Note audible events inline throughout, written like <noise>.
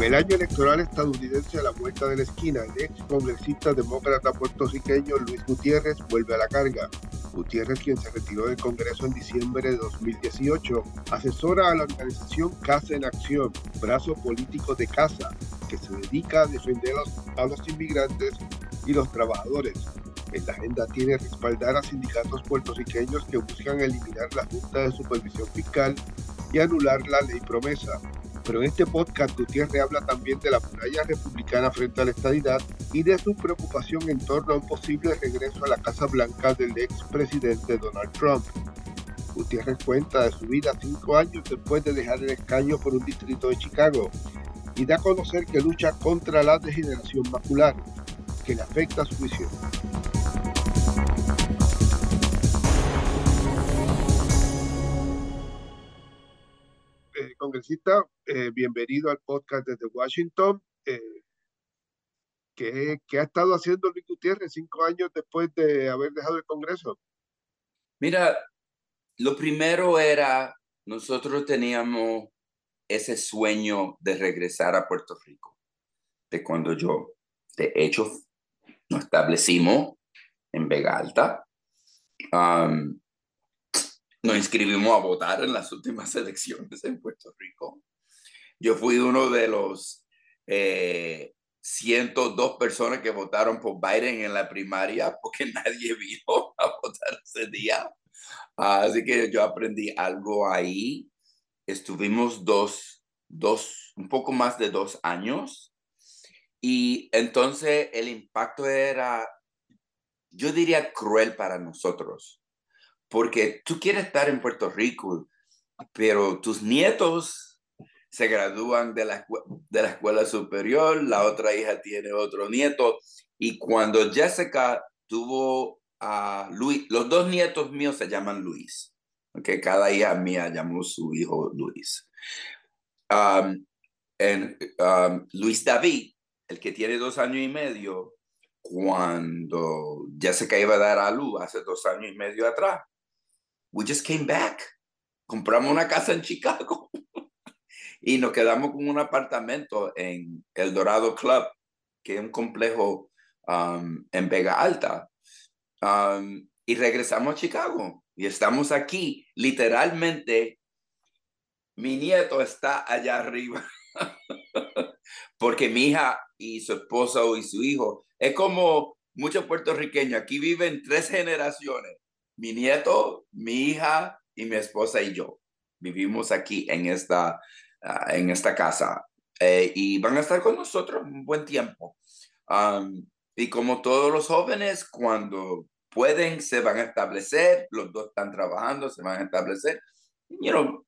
Con el año electoral estadounidense a la vuelta de la esquina, el ex congresista demócrata puertorriqueño Luis Gutiérrez vuelve a la carga. Gutiérrez, quien se retiró del Congreso en diciembre de 2018, asesora a la organización Casa en Acción, brazo político de Casa, que se dedica a defender a los inmigrantes y los trabajadores. En la agenda tiene respaldar a sindicatos puertorriqueños que buscan eliminar la Junta de Supervisión Fiscal y anular la ley promesa. Pero en este podcast Gutiérrez habla también de la muralla republicana frente a la estadidad y de su preocupación en torno a un posible regreso a la Casa Blanca del expresidente Donald Trump. Gutiérrez cuenta de su vida cinco años después de dejar el escaño por un distrito de Chicago y da a conocer que lucha contra la degeneración macular, que le afecta a su visión. Congresista, eh, bienvenido al podcast desde Washington. Eh, ¿qué, ha estado haciendo Luis Gutiérrez cinco años después de haber dejado el Congreso? Mira, lo primero era, nosotros teníamos ese sueño de regresar a Puerto Rico, de cuando yo, de hecho, nos establecimos en Vega Alta. Nos inscribimos a votar en las últimas <laughs> elecciones en Puerto Rico. Yo fui uno de los 102 eh, personas que votaron por Biden en la primaria <laughs> porque nadie vino a votar ese día. así que yo aprendí algo ahí. Estuvimos dos, dos, un poco más de dos años. Y entonces el impacto era, yo diría, cruel para nosotros porque tú quieres estar en Puerto Rico, pero tus nietos se gradúan de la, de la escuela superior, la otra hija tiene otro nieto, y cuando Jessica tuvo a Luis, los dos nietos míos se llaman Luis, que cada hija mía llamó su hijo Luis. Um, en, um, Luis David, el que tiene dos años y medio, cuando Jessica iba a dar a luz hace dos años y medio atrás, we just came back. Compramos una casa en Chicago <laughs> y nos quedamos con un apartamento en El Dorado Club, que es un complejo um, en Vega Alta. Um, y regresamos a Chicago y estamos aquí. Literalmente, mi nieto está allá arriba. <laughs> Porque mi hija y su esposo y su hijo es como muchos puertorriqueños. Aquí viven tres generaciones mi nieto, mi hija y mi esposa y yo vivimos aquí en esta, ah, en esta casa eh, y van a estar con nosotros un buen tiempo. y como todos los jóvenes, cuando pueden, se van a establecer, los dos están trabajando, se van a establecer. You know,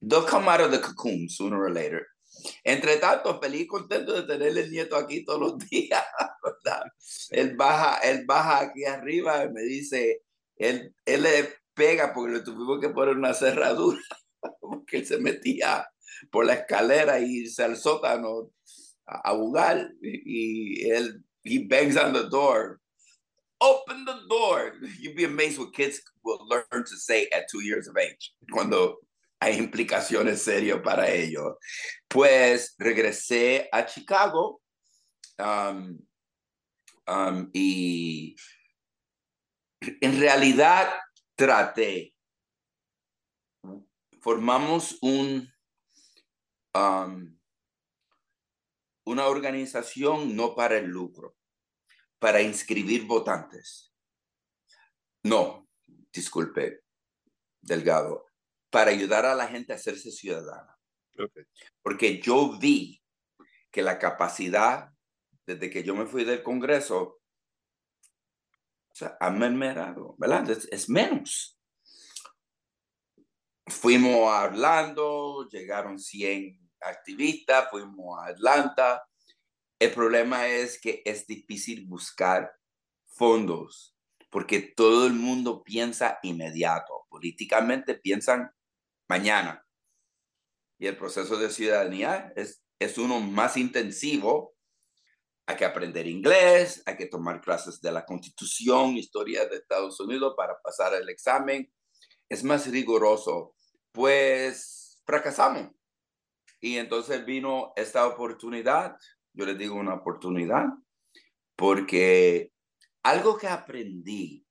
they'll come out of the cocoon sooner or later. Entre tanto, feliz y contento de tener el nieto aquí todos los <laughs> días, ¿verdad? Él baja, él baja aquí arriba y me dice, él, él le pega porque le tuvimos que poner una cerradura, <laughs> porque él se metía por la escalera y irse al sótano a, y, él, he bangs on the door. Open the door. You'd be amazed what kids will learn to say at two years of age, cuando hay implicaciones serias para ellos. Pues regresé a Chicago um, um, y en realidad traté, formamos un, um, una organización no para el lucro, para inscribir votantes. No, disculpe, Delgado, para ayudar a la gente a hacerse ciudadana. Porque yo vi que la capacidad, desde que yo me fui del Congreso, sea, ha mermado, ¿verdad? Es, menos. Fuimos a Orlando, llegaron 100 activistas, fuimos a Atlanta. El problema es que es difícil buscar fondos porque todo el mundo piensa inmediato. Políticamente piensan mañana. Y el proceso de ciudadanía es, es uno más intensivo hay que aprender inglés, hay que tomar clases de la Constitución, historia de Estados Unidos para pasar el examen. Es más riguroso. Pues fracasamos. y entonces vino esta oportunidad, yo les digo una oportunidad, porque algo que aprendí,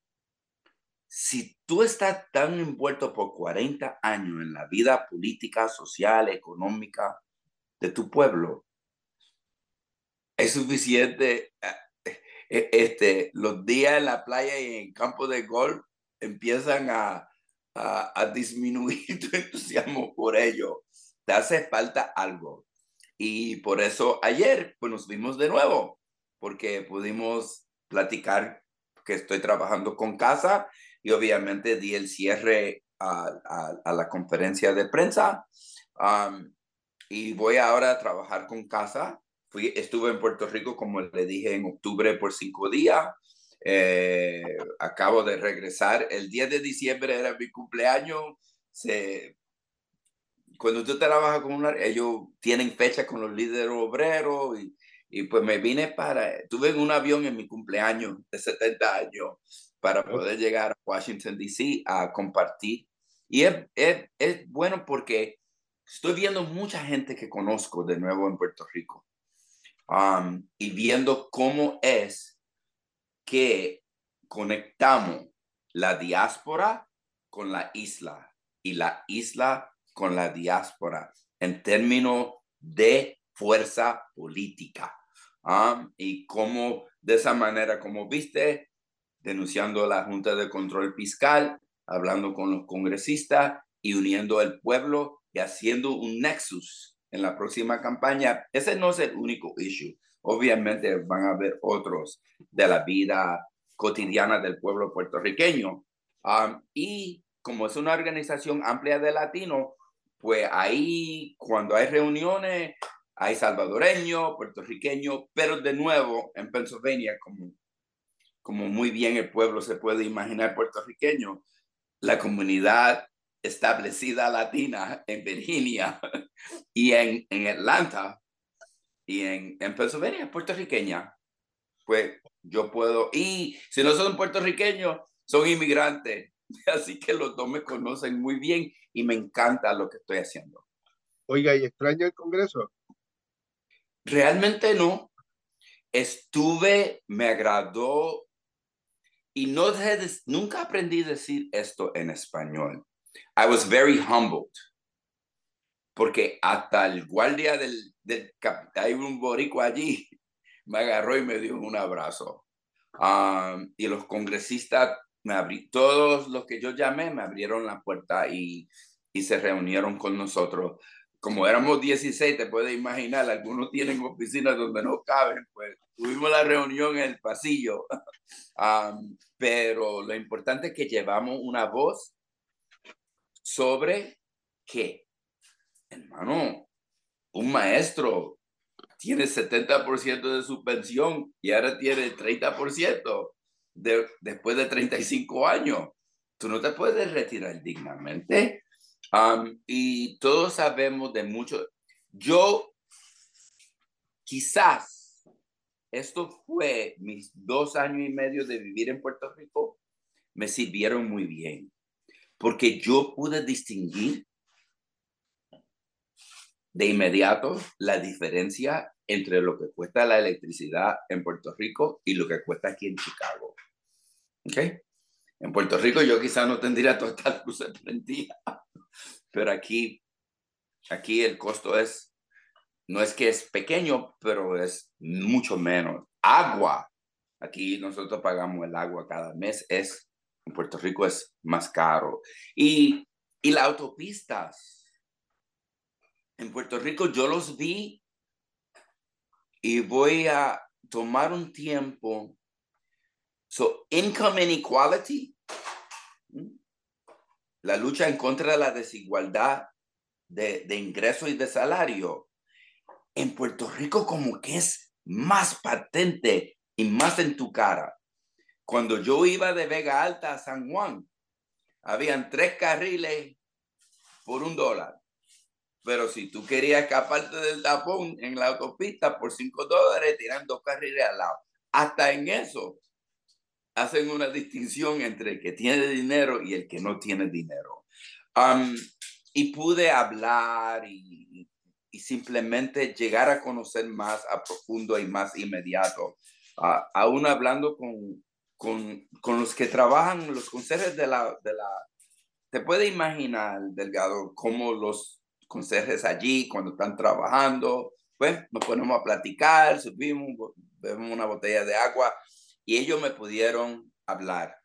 si tú estás tan envuelto por 40 años en la vida política, social, económica de tu pueblo, es suficiente. Eh, eh, este, los días en la playa y en campo de golf empiezan a, a, disminuir <laughs> tu entusiasmo por ello. Te hace falta algo. Y por eso ayer pues nos vimos de nuevo, porque pudimos platicar que estoy trabajando con casa y obviamente di el cierre a, a, la conferencia de prensa. y voy ahora a trabajar con casa. Fui, estuve en Puerto Rico, como le dije, en octubre por cinco días. Eh, acabo de regresar. El 10 de diciembre era mi cumpleaños. Se, cuando tú trabajas con una, ellos tienen fecha con los líderes obreros y, y, pues me vine para, tuve un avión en mi cumpleaños de 70 años para poder llegar a Washington, D.C. a compartir. Y es, es, es bueno porque estoy viendo mucha gente que conozco de nuevo en Puerto Rico um, y viendo cómo es que conectamos la diáspora con la isla y la isla con la diáspora en términos de fuerza política. ¿ah? y cómo de esa manera, como viste, denunciando la Junta de Control Fiscal, hablando con los congresistas y uniendo al pueblo y haciendo un nexus en la próxima campaña. Ese no es el único issue. Obviamente van a haber otros de la vida cotidiana del pueblo puertorriqueño. y como es una organización amplia de latinos, pues ahí cuando hay reuniones, hay salvadoreños, puertorriqueños, pero de nuevo en Pennsylvania, como, como muy bien el pueblo se puede imaginar puertorriqueño, la comunidad establecida latina en Virginia <laughs> y en, en Atlanta y en, en Pennsylvania, puertorriqueña, pues yo puedo, y si no son puertorriqueños, son inmigrantes. <laughs> Así que los dos me conocen muy bien y me encanta lo que estoy haciendo. Oiga, ¿y extraña el Congreso? Realmente no. Estuve, me agradó y no nunca aprendí a decir esto en español. I was very humbled. Porque hasta el guardia del, del hay un boricua allí <laughs> me agarró y me dio un abrazo. y los congresistas, me abrí, todos los que yo llamé, me abrieron la puerta y, y se reunieron con nosotros. Como éramos 16, te puedes imaginar, algunos tienen oficinas donde no caben, pues tuvimos la reunión en el pasillo. <laughs> pero lo importante es que llevamos una voz sobre qué, hermano, un maestro tiene 70% de su pensión y ahora tiene 30% de, después de 35 años. Tú no te puedes retirar dignamente. y todos sabemos de mucho. Yo, quizás, esto fue mis dos años y medio de vivir en Puerto Rico, me sirvieron muy bien, porque yo pude distinguir de inmediato la diferencia entre lo que cuesta la electricidad en Puerto Rico y lo que cuesta aquí en Chicago. ¿Ok? En Puerto Rico yo quizás no tendría <laughs> todas estas luces prendidas, pero aquí, aquí el costo es, no es que es pequeño, pero es mucho menos. Agua, aquí nosotros pagamos el agua cada mes, es, en Puerto Rico es más caro. Y, y las autopistas, en Puerto Rico yo los vi y voy a tomar un tiempo. So, income inequality, la lucha en contra de la desigualdad de, de ingreso y de salario, en Puerto Rico como que es más patente y más en tu cara. Cuando yo iba de Vega Alta a San Juan, habían tres carriles por un dólar. Pero si tú querías escaparte del tapón en la autopista por 5 dólares, tiran dos carriles al lado. Hasta en eso hacen una distinción entre el que tiene dinero y el que no tiene dinero. y pude hablar y, y simplemente llegar a conocer más a profundo y más inmediato. aún hablando con, con, con, los que trabajan, los consejeros de la, de la... Te puede imaginar, Delgado, cómo los consejeros allí, cuando están trabajando, pues nos ponemos a platicar, subimos, bebemos una botella de agua y ellos me pudieron hablar.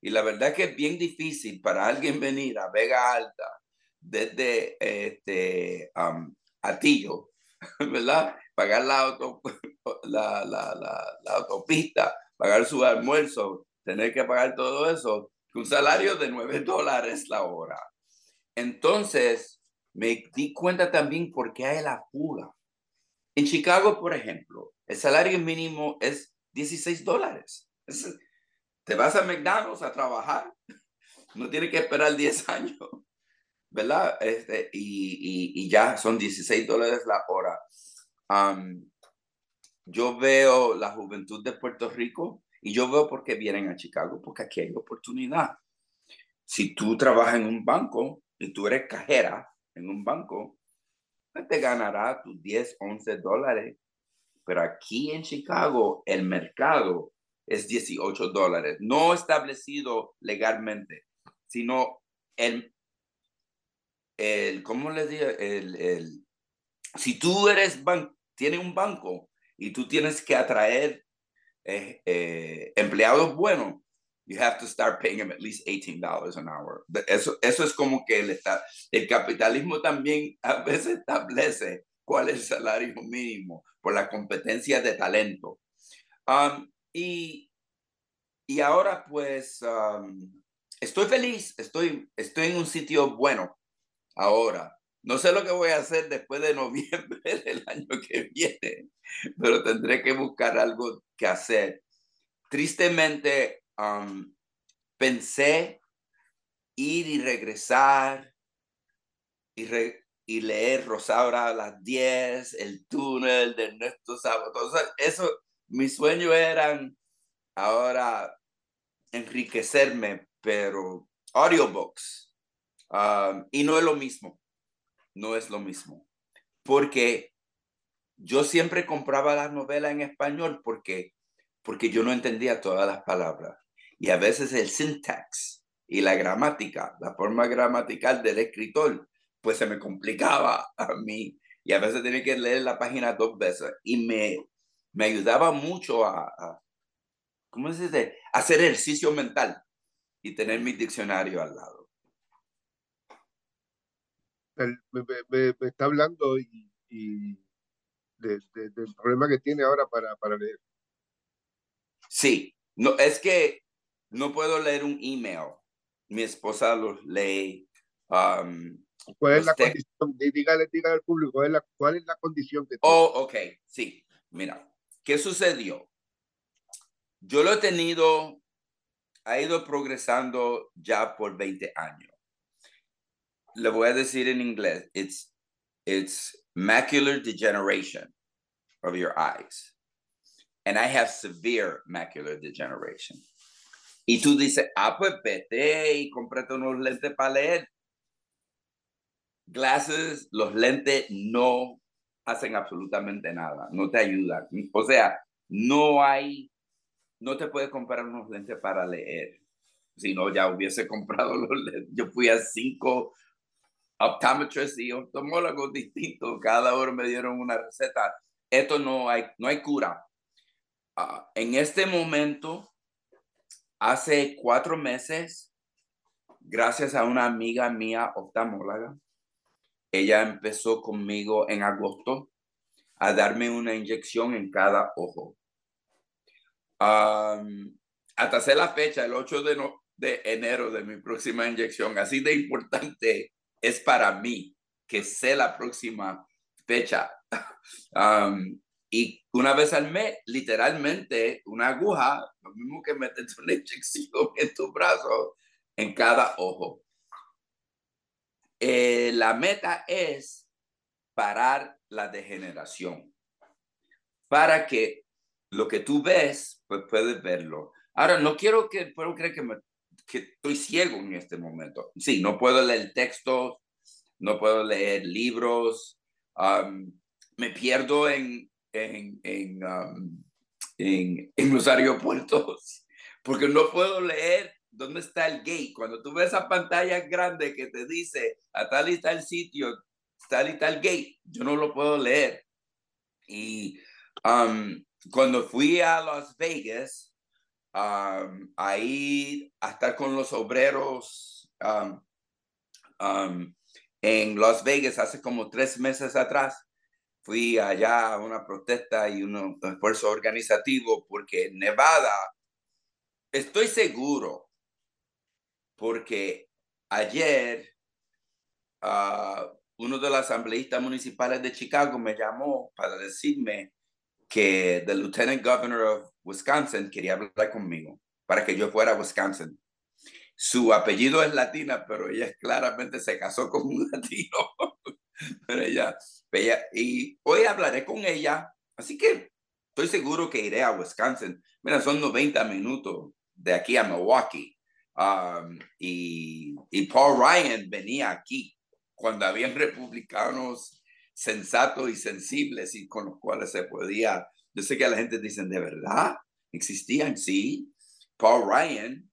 Y la verdad que es bien difícil para alguien <laughs> venir a Vega Alta desde este, um, Atillo, <laughs> ¿verdad? Pagar la, auto, <laughs> la, la, la, autopista, pagar su almuerzo, tener que pagar todo eso, un salario de 9 <laughs> dólares la hora. Entonces, me di cuenta también por qué hay la pula. En Chicago, por ejemplo, el salario mínimo es 16 dólares. te vas a McDonald's a trabajar, no tienes que esperar 10 <laughs> años ¿verdad? Este, y, y, ya son 16 dólares la hora. Yo veo la juventud de Puerto Rico y yo veo por qué vienen a Chicago, porque aquí hay oportunidad. Si tú trabajas en un banco y tú eres cajera en un banco, pues te ganará tus 10, 11 dólares. Pero aquí en Chicago el mercado es 18 dólares, no establecido legalmente, sino el, el, ¿cómo les digo? El, el, si tú eres ban tienes un banco y tú tienes que atraer eh, eh, empleados buenos, you have to start paying them at least $18 an hour. Eso, eso es como que el, el capitalismo también a veces establece cuál es el salario mínimo por la competencia de talento. Um, y, y ahora pues um, estoy feliz, estoy, estoy en un sitio bueno. Ahora, no sé lo que voy a hacer después de noviembre <laughs> del año que viene, pero tendré que buscar algo que hacer. Tristemente, pensé ir y regresar y, y leer Rosaura a las 10, el túnel de Ernesto Sábado. eso, mis sueños eran ahora enriquecerme, pero audiobooks y no es lo mismo, no es lo mismo, porque yo siempre compraba las novelas en español porque, porque yo no entendía todas las palabras. Y a veces el syntax y la gramática, la forma gramatical del escritor, pues se me complicaba a mí. Y a veces tenía que leer la página dos veces. Y me, me ayudaba mucho a, a ¿cómo se dice? Hacer ejercicio mental y tener mi diccionario al lado me, está hablando y, y del problema que tiene ahora para, para leer. Sí, no, es que no puedo leer un email. Mi esposa los lee. Um, ¿Cuál es la condición? Dígale, dígale al público, ¿cuál es la, cuál es la condición que tiene? Oh, ok, sí. Mira, ¿qué sucedió? Yo lo he tenido, ha ido progresando ya por 20 años le voy a decir en inglés, it's, it's macular degeneration of your eyes. And I have severe macular degeneration. Y tú dices, ah, pues vete y cómprate unos lentes para leer. Glasses, los lentes no hacen absolutamente nada, no te ayudan. O sea, no hay, no te puedes comprar unos lentes para leer. Si no, ya hubiese <laughs> comprado los lentes. Yo fui a cinco optometrists y oftalmólogos distintos, cada hora me dieron una receta. Esto no hay, no hay cura. Ah, en este momento, hace cuatro meses, gracias a una amiga mía oftalmóloga, ella empezó conmigo en agosto a darme una inyección en cada ojo. hasta sé la fecha, el 8 de, de enero de mi próxima inyección, así de importante es para mí, que sé la próxima fecha. <laughs> Um, y una vez al mes, literalmente, una aguja, lo mismo que meter una inyección en tu brazo, en cada ojo. Eh, la meta es parar la degeneración para que lo que tú ves, pues puedes verlo. Ahora, no quiero que, puedo creer que me que estoy ciego en este momento. Sí, no puedo leer textos, no puedo leer libros, um, me pierdo en, en, en, um, en, en los aeropuertos <laughs> porque no puedo leer dónde está el gate. Cuando tú ves esa pantalla grande que te dice a tal y tal sitio, tal y tal gate, yo no lo puedo leer. Y um, cuando fui a Las Vegas, um, ahí a estar con los obreros um, um, en Las Vegas hace como tres meses atrás, fui allá a una protesta y un esfuerzo organizativo porque Nevada, estoy seguro, porque ayer uh, uno de los asambleístas municipales de Chicago me llamó para decirme que el lieutenant governor of Wisconsin quería hablar conmigo para que yo fuera a Wisconsin. Su apellido es latina, pero ella claramente se casó con un <laughs> latino. pero ella, ella, y hoy hablaré con ella, así que estoy seguro que iré a Wisconsin. Mira, son 90 minutos de aquí a Milwaukee. Um, y, y Paul Ryan venía aquí cuando habían republicanos sensatos y sensibles y con los cuales se podía, yo sé que la gente dice, ¿de verdad? ¿Existían? Sí. Paul Ryan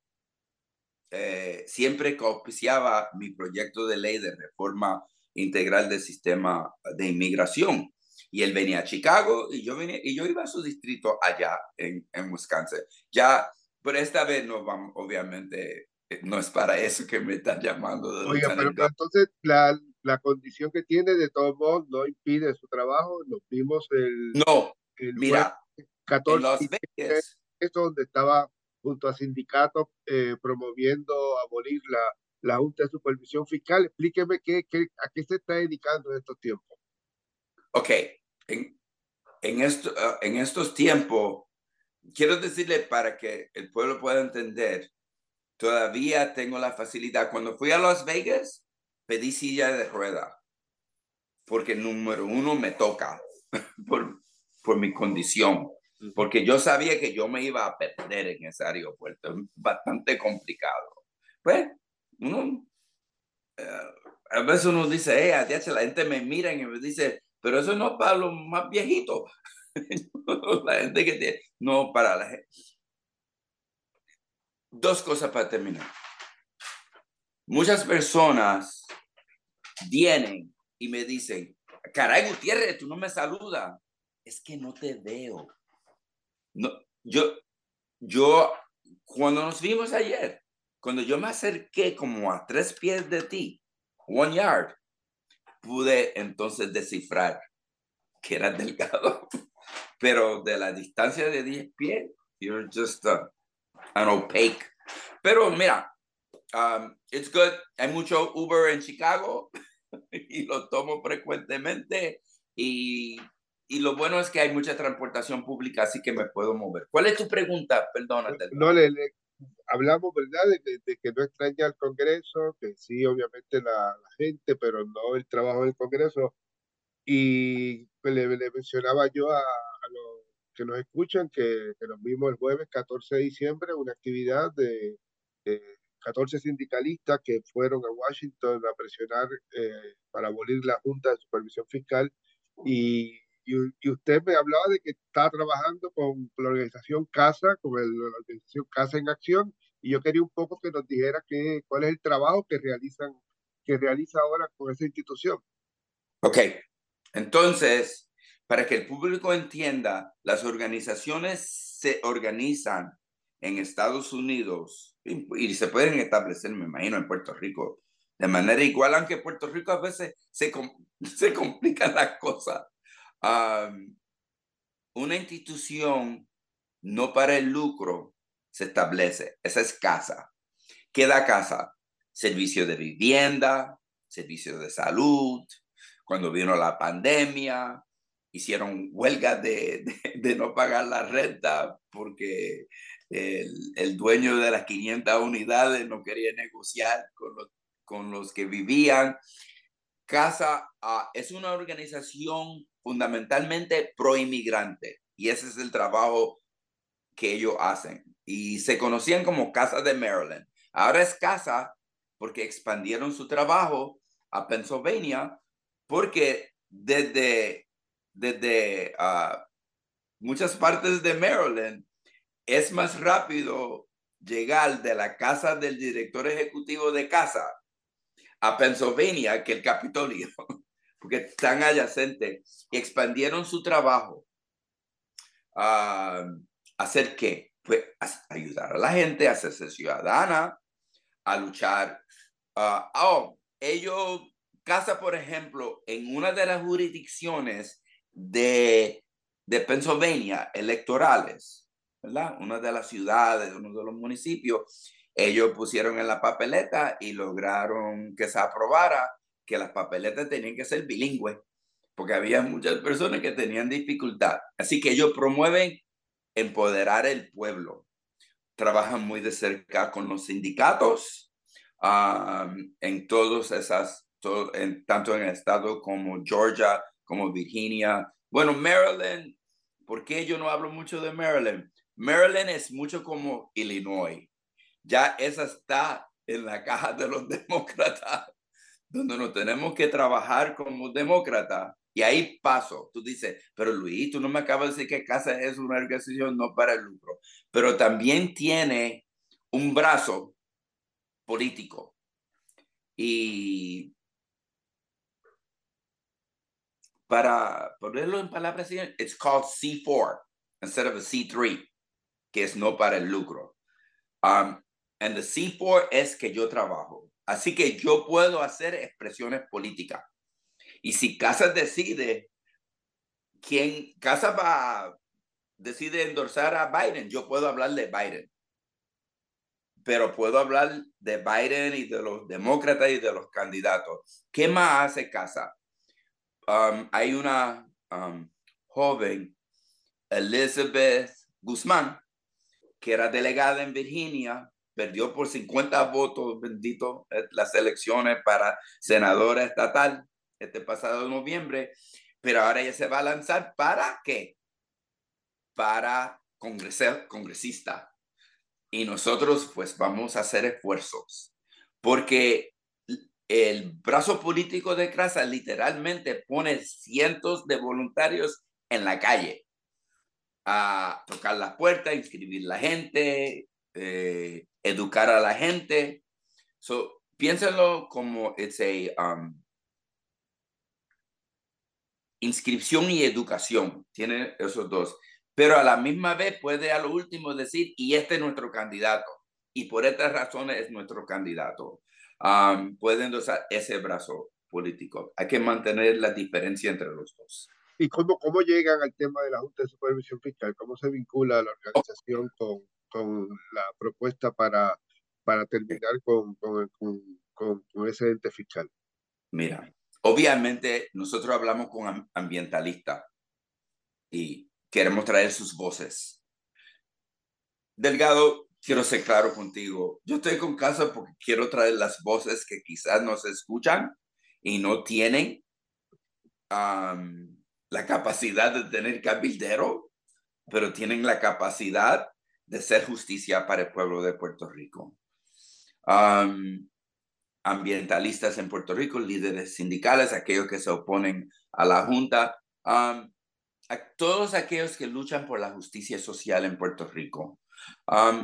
eh, siempre auspiciaba mi proyecto de ley de reforma integral del sistema de inmigración. Y él venía a Chicago y yo, venía, y yo iba a su distrito allá en, en Wisconsin. Ya, pero esta vez no vamos, obviamente, eh, no es para eso que me están llamando. Oiga, pero, entonces la, la, condición que tiene de todos modos no impide su trabajo. Nos vimos el. No, mira, 14 en Las Vegas. Esto donde estaba junto a sindicatos eh, promoviendo abolir la, la Junta de Supervisión Fiscal. Explíqueme qué, qué, a qué se está dedicando en estos tiempos. Ok, en, en, esto, ah, en estos tiempos, quiero decirle para que el pueblo pueda entender todavía tengo la facilidad. Cuando fui a Las Vegas, pedí silla de rueda, porque número uno me toca <laughs> por, por mi condición, porque yo sabía que yo me iba a perder en ese aeropuerto, bastante complicado. Pues, uno, eh, a veces uno dice, eh, la gente me mira y me dice, pero eso no es para los más viejitos. <laughs> la gente que tiene, no, para la gente dos cosas para terminar. Muchas personas vienen y me dicen, caray Gutiérrez, tú no me saludas. Es que no te veo. No, yo, yo, cuando nos vimos ayer, cuando yo me acerqué como a tres pies de ti, one yard, pude entonces descifrar que era delgado, <laughs> pero de la distancia de 10 pies, you're just a, an opaque. Pero mira, um, it's good. Hay mucho Uber en Chicago <laughs> y lo tomo frecuentemente. Y, y, lo bueno es que hay mucha transportación pública, así que me puedo mover. ¿Cuál es tu pregunta? Perdónate. No, le, hablamos, ¿verdad?, de, que no extraña el Congreso, que sí, obviamente la, la gente, pero no el trabajo del Congreso. Y le, le mencionaba yo a, a los que nos escuchan, que, que, nos vimos el jueves 14 de diciembre, una actividad de, 14 sindicalistas que fueron a Washington a presionar eh, para abolir la Junta de Supervisión Fiscal. Y, y, usted me hablaba de que está trabajando con, la organización CASA, con el, la organización CASA en Acción, y yo quería un poco que nos dijera que, cuál es el trabajo que realizan que realiza ahora con esa institución. Ok, entonces, para que el público entienda, las organizaciones se organizan en Estados Unidos y, se pueden establecer, me imagino, en Puerto Rico de manera igual, aunque en Puerto Rico a veces se, <laughs> se complican las cosas. Una institución no para el lucro se establece, esa es casa. ¿Qué da casa? Servicio de vivienda, servicio de salud, cuando vino la pandemia, hicieron huelga de, de, no pagar la renta porque el, el, dueño de las 500 unidades no quería negociar con los, con los que vivían. Casa uh, es una organización fundamentalmente pro-inmigrante y ese es el trabajo que ellos hacen. Y se conocían como Casa de Maryland. Ahora es Casa porque expandieron su trabajo a Pennsylvania porque desde, desde ah, muchas partes de Maryland, es más rápido llegar de la casa del director ejecutivo de casa a Pennsylvania que el Capitolio, <laughs> porque están adyacentes y expandieron su trabajo. a ¿Hacer qué? Pues ayudar a la gente a hacerse ciudadana, a luchar. Uh, oh, ellos, casa, por ejemplo, en una de las jurisdicciones de, de Pennsylvania electorales, ¿verdad? Una de las ciudades, uno de los municipios, ellos pusieron en la papeleta y lograron que se aprobara que las papeletas tenían que ser bilingües, porque había muchas personas que tenían dificultad. Así que ellos promueven empoderar el pueblo. Trabajan muy de cerca con los sindicatos en todos esas, en, tanto en el estado como Georgia, como Virginia. Bueno, Maryland, ¿por qué yo no hablo mucho de Maryland? Maryland es mucho como Illinois. Ya esa está en la caja de los <laughs> demócratas, donde nos tenemos que trabajar como demócratas. Y ahí paso. Tú dices, pero Luis, tú no me acabas de decir que casa es una organización no para el lucro, pero también tiene un brazo político. Y para ponerlo en palabras, it's called C4 instead of a C3 que es no para el lucro. Um, and the C4 es que yo trabajo. Así que yo puedo hacer expresiones políticas. Y si Casas decide quién, Casas va, decide endorsar a Biden, yo puedo hablar de Biden. Pero puedo hablar de Biden y de los demócratas y de los candidatos. ¿Qué más hace Casa? Um, hay una um, joven, Elizabeth Guzmán, que era delegada en Virginia, perdió por 50 votos, bendito, eh, las elecciones para senadora estatal este pasado noviembre, pero ahora ella se va a lanzar para qué? Para congresista. Y nosotros pues vamos a hacer esfuerzos, porque el brazo político de Crasa literalmente pone cientos de voluntarios en la calle a tocar las puertas, inscribir la gente, eh, educar a la gente. So, piénsalo como it's a um, inscripción y educación. Tiene esos dos. Pero a la misma vez puede a lo último decir, y este es nuestro candidato. Y por estas razones es nuestro candidato. Um, pueden usar ese brazo político. Hay que mantener la diferencia entre los dos. ¿Y cómo, cómo llegan al tema de la Junta de Supervisión Fiscal? ¿Cómo se vincula la organización con, con la propuesta para, para terminar con, con, con, con ese ente fiscal? Mira, obviamente nosotros hablamos con ambientalistas y queremos traer sus voces. Delgado, quiero ser claro contigo. Yo estoy con casa porque quiero traer las voces que quizás no se escuchan y no tienen la capacidad de tener cabildero, pero tienen la capacidad de ser justicia para el pueblo de Puerto Rico. ambientalistas en Puerto Rico, líderes sindicales, aquellos que se oponen a la Junta, todos aquellos que luchan por la justicia social en Puerto Rico.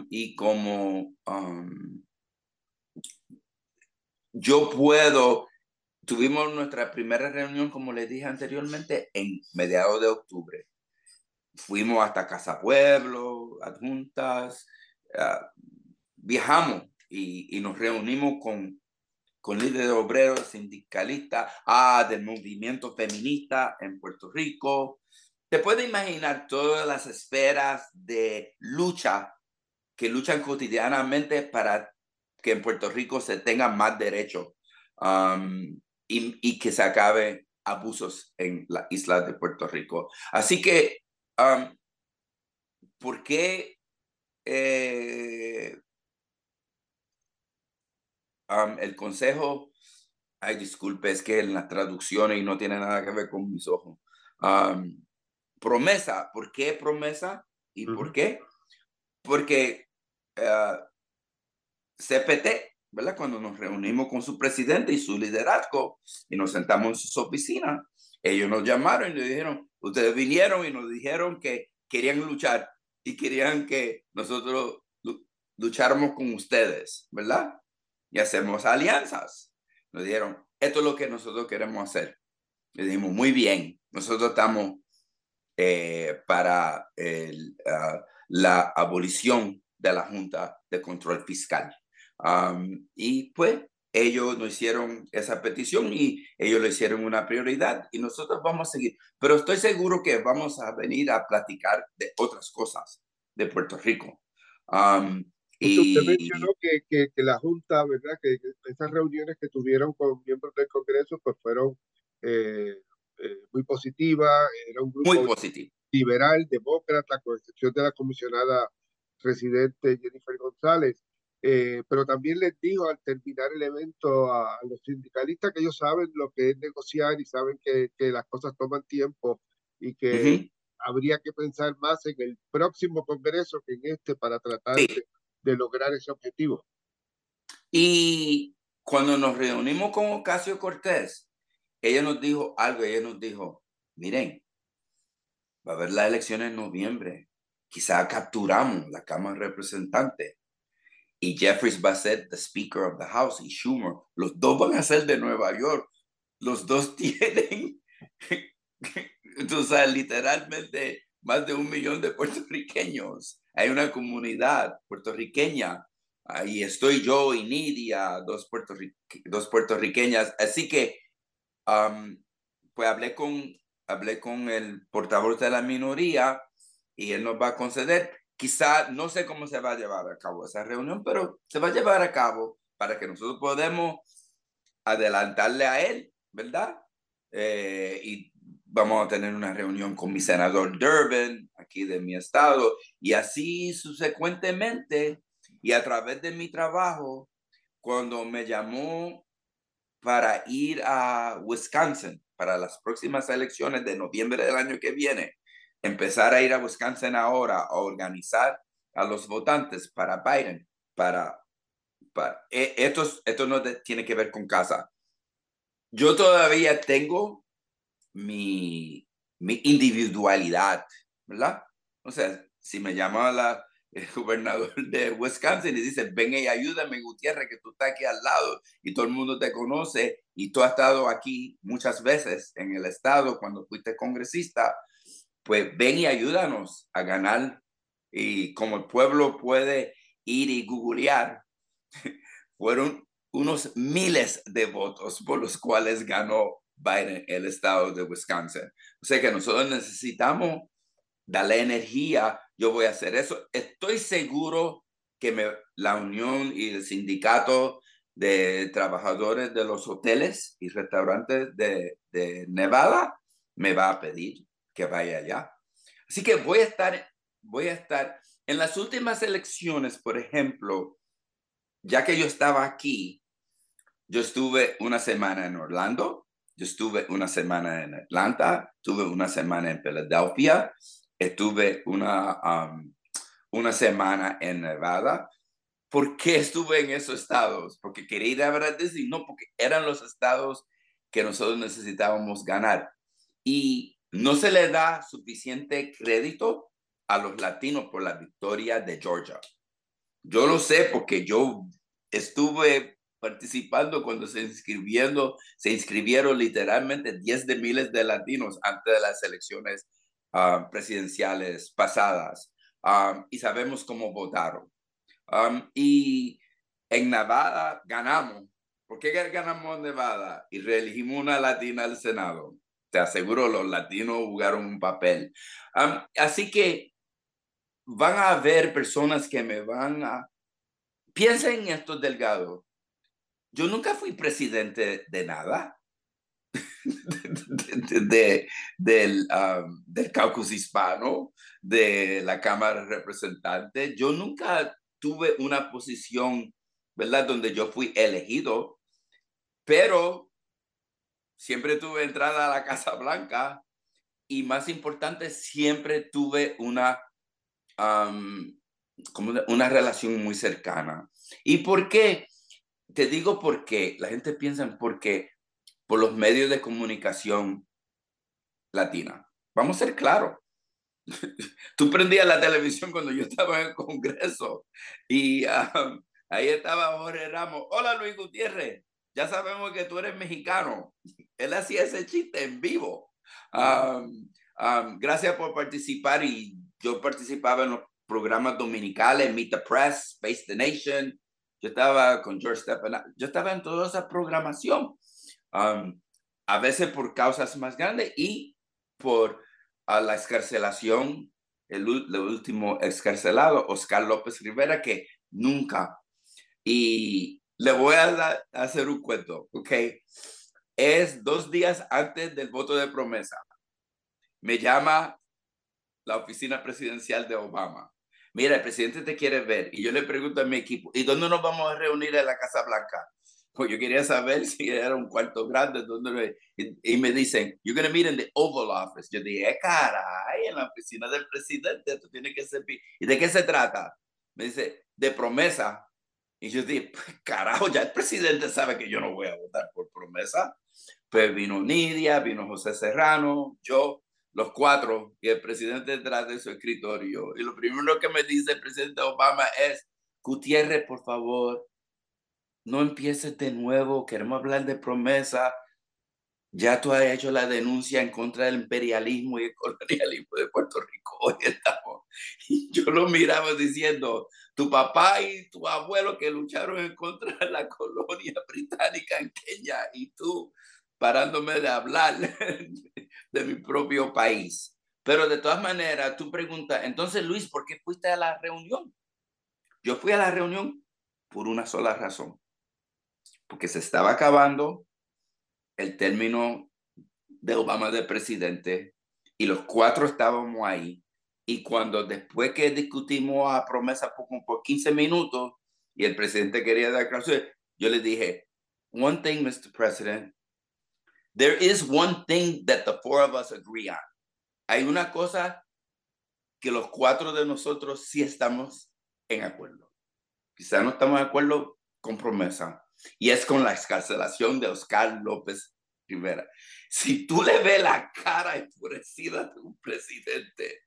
y como yo puedo Tuvimos nuestra primera reunión, como les dije anteriormente, en mediados de octubre. Fuimos hasta Casa Pueblo, adjuntas, uh, viajamos y, y, nos reunimos con, con líderes obreros, sindicalistas, ah, del movimiento feminista en Puerto Rico. Te puedes imaginar todas las esferas de lucha que luchan cotidianamente para que en Puerto Rico se tengan más derechos. Um, y, que se acabe abusos en la isla de Puerto Rico. Así que, um, ¿por qué eh, um, el consejo, ay, disculpe, es que en las traducciones y no tiene nada que ver con mis ojos. Um, promesa, ¿por qué promesa? ¿Y por qué? Porque uh, CPT ¿verdad? Cuando nos reunimos con su presidente y su liderazgo y nos sentamos en su oficina, ellos nos llamaron y nos dijeron, ustedes vinieron y nos dijeron que querían luchar y querían que nosotros lucháramos con ustedes, ¿verdad? Y hacemos alianzas. Nos dijeron, esto es lo que nosotros queremos hacer. Le dijimos, muy bien, nosotros estamos eh, para ah, la abolición de la Junta de Control Fiscal. y pues ellos nos hicieron esa petición y ellos lo hicieron una prioridad y nosotros vamos a seguir. Pero estoy seguro que vamos a venir a platicar de otras cosas de Puerto Rico. y, usted mencionó que, que, la Junta, ¿verdad? Que, esas reuniones que tuvieron con miembros del Congreso, pues fueron eh, eh, muy positivas. Era un grupo muy positivo. liberal, demócrata, con excepción de la comisionada residente Jennifer González. Eh, pero también les digo al terminar el evento a, los sindicalistas que ellos saben lo que es negociar y saben que, que las cosas toman tiempo y que habría que pensar más en el próximo Congreso que en este para tratar de, lograr ese objetivo. Y cuando nos reunimos con Ocasio Cortés, ella nos dijo algo, ella nos dijo, miren, va a haber la elección en noviembre, quizá capturamos la Cámara de Representantes y Jeffries va a ser the Speaker of the House y Schumer. Los dos van a ser de Nueva York. Los dos <laughs> tienen, tú sabes, literalmente más de un millón de puertorriqueños. Hay una comunidad puertorriqueña. Ahí estoy yo y Nidia, dos, dos puertorriqueñas. Así que, um, pues hablé con, hablé con el portavoz de la minoría y él nos va a conceder Quizá no sé cómo se va a llevar a cabo esa reunión, pero se va a llevar a cabo para que nosotros podamos adelantarle a él, ¿verdad? Eh, y vamos a tener una reunión con mi senador Durbin, aquí de mi estado, y así subsecuentemente, y a través de mi trabajo, cuando me llamó para ir a Wisconsin para las próximas elecciones de noviembre del año que viene, empezar a ir a Wisconsin ahora a organizar a los votantes para Biden, para, para e, esto, esto no tiene que ver con casa. Yo todavía tengo mi, mi individualidad, ¿verdad? O sea, si me llama la, el <laughs> gobernador de Wisconsin y dice, ven y ayúdame, Gutiérrez, que tú estás aquí al lado y todo el mundo te conoce y tú has estado aquí muchas veces en el estado cuando fuiste congresista, pues ven y ayúdanos a ganar. Y como el pueblo puede ir y googlear, <laughs> fueron unos miles de votos por los cuales ganó Biden el estado de Wisconsin. O sea que nosotros necesitamos darle energía. Yo voy a hacer eso. Estoy seguro que la unión y el sindicato de trabajadores de los hoteles y restaurantes de Nevada me va a pedir que vaya allá. Así que voy a estar, voy a estar en las últimas elecciones, por ejemplo, ya que yo estaba aquí, yo estuve una semana en Orlando, yo estuve una semana en Atlanta, estuve una semana en Filadelfia, estuve una, una semana en Nevada. ¿Por qué estuve en esos estados? Porque quería ir a decir, no, porque eran los estados que nosotros necesitábamos ganar. Y no se le da suficiente crédito a los latinos por la victoria de Georgia. Yo lo sé porque yo estuve participando cuando se inscribiendo, se inscribieron literalmente 10 de miles de latinos antes de las elecciones ah, presidenciales pasadas ah, y sabemos cómo votaron. Um, y en Nevada ganamos. ¿Por qué ganamos en Nevada? Y reelegimos una latina al Senado te aseguro los latinos jugaron un papel. así que van a haber personas que me van a... Piensen en esto, Delgado. Yo nunca fui presidente de nada. <laughs> de, del, del caucus hispano, de la Cámara de Representantes. Yo nunca tuve una posición, ¿verdad?, donde yo fui elegido, pero siempre tuve entrada a la Casa Blanca y más importante, siempre tuve una, como una, relación muy cercana. ¿Y por qué? Te digo porque la gente piensa en por los medios de comunicación latina. Vamos a ser claros. <laughs> Tú prendías la televisión cuando yo estaba en el Congreso y um, ahí estaba Jorge Ramos. Hola Luis Gutiérrez, ya sabemos que tú eres mexicano. Él hacía ese chiste en vivo. Um, um, gracias por participar y yo participaba en los programas dominicales, Meet the Press, Face the Nation. Yo estaba con George Stephan, yo estaba en toda esa programación, a veces por causas más grandes y por la escarcelación, el, último escarcelado, Oscar López Rivera, que nunca, y le voy a, hacer un cuento, ¿ok? Es dos días antes del voto de promesa. Me llama la oficina presidencial de Obama. Mira, el presidente te quiere ver. Y yo le pregunto a mi equipo, ¿y dónde nos vamos a reunir en la Casa Blanca? Pues yo quería saber <laughs> si era un cuarto grande. Donde, y, me dicen, you're going to meet in the Oval Office. Yo dije, eh, caray, en la oficina del presidente, tú tienes que ser... ¿Y de qué se trata? Me dice, de promesa. Y yo dije, pues, carajo, ya el presidente sabe que yo no voy a votar por promesa. Pues vino Nidia, vino José Serrano, yo, los cuatro, y el presidente detrás de su escritorio. Y lo primero que me dice el presidente Obama es, Gutiérrez, por favor, no empieces de nuevo, queremos hablar de promesa. Ya tú has hecho la denuncia en contra del imperialismo y el colonialismo de Puerto Rico. <laughs> Hoy estamos. Y yo lo miraba diciendo, tu papá y tu abuelo que lucharon en contra de la colonia británica en Kenia y tú parándome de hablar <laughs> de mi propio país. Pero de todas maneras, tú preguntas, entonces Luis, ¿por qué fuiste a la reunión? Yo fui a la reunión por una sola razón porque se estaba acabando el término de Obama de presidente y los cuatro estábamos ahí. Y cuando después que discutimos a promesa por, por 15 minutos y el presidente quería dar clase, yo le dije, one thing, Mr. President, there is one thing that the four of us agree on. Hay una cosa que los cuatro de nosotros sí estamos en acuerdo. Quizá no estamos de acuerdo con promesa, y es con la escarcelación de Oscar López Rivera. Si tú le ves la cara enfurecida de un presidente,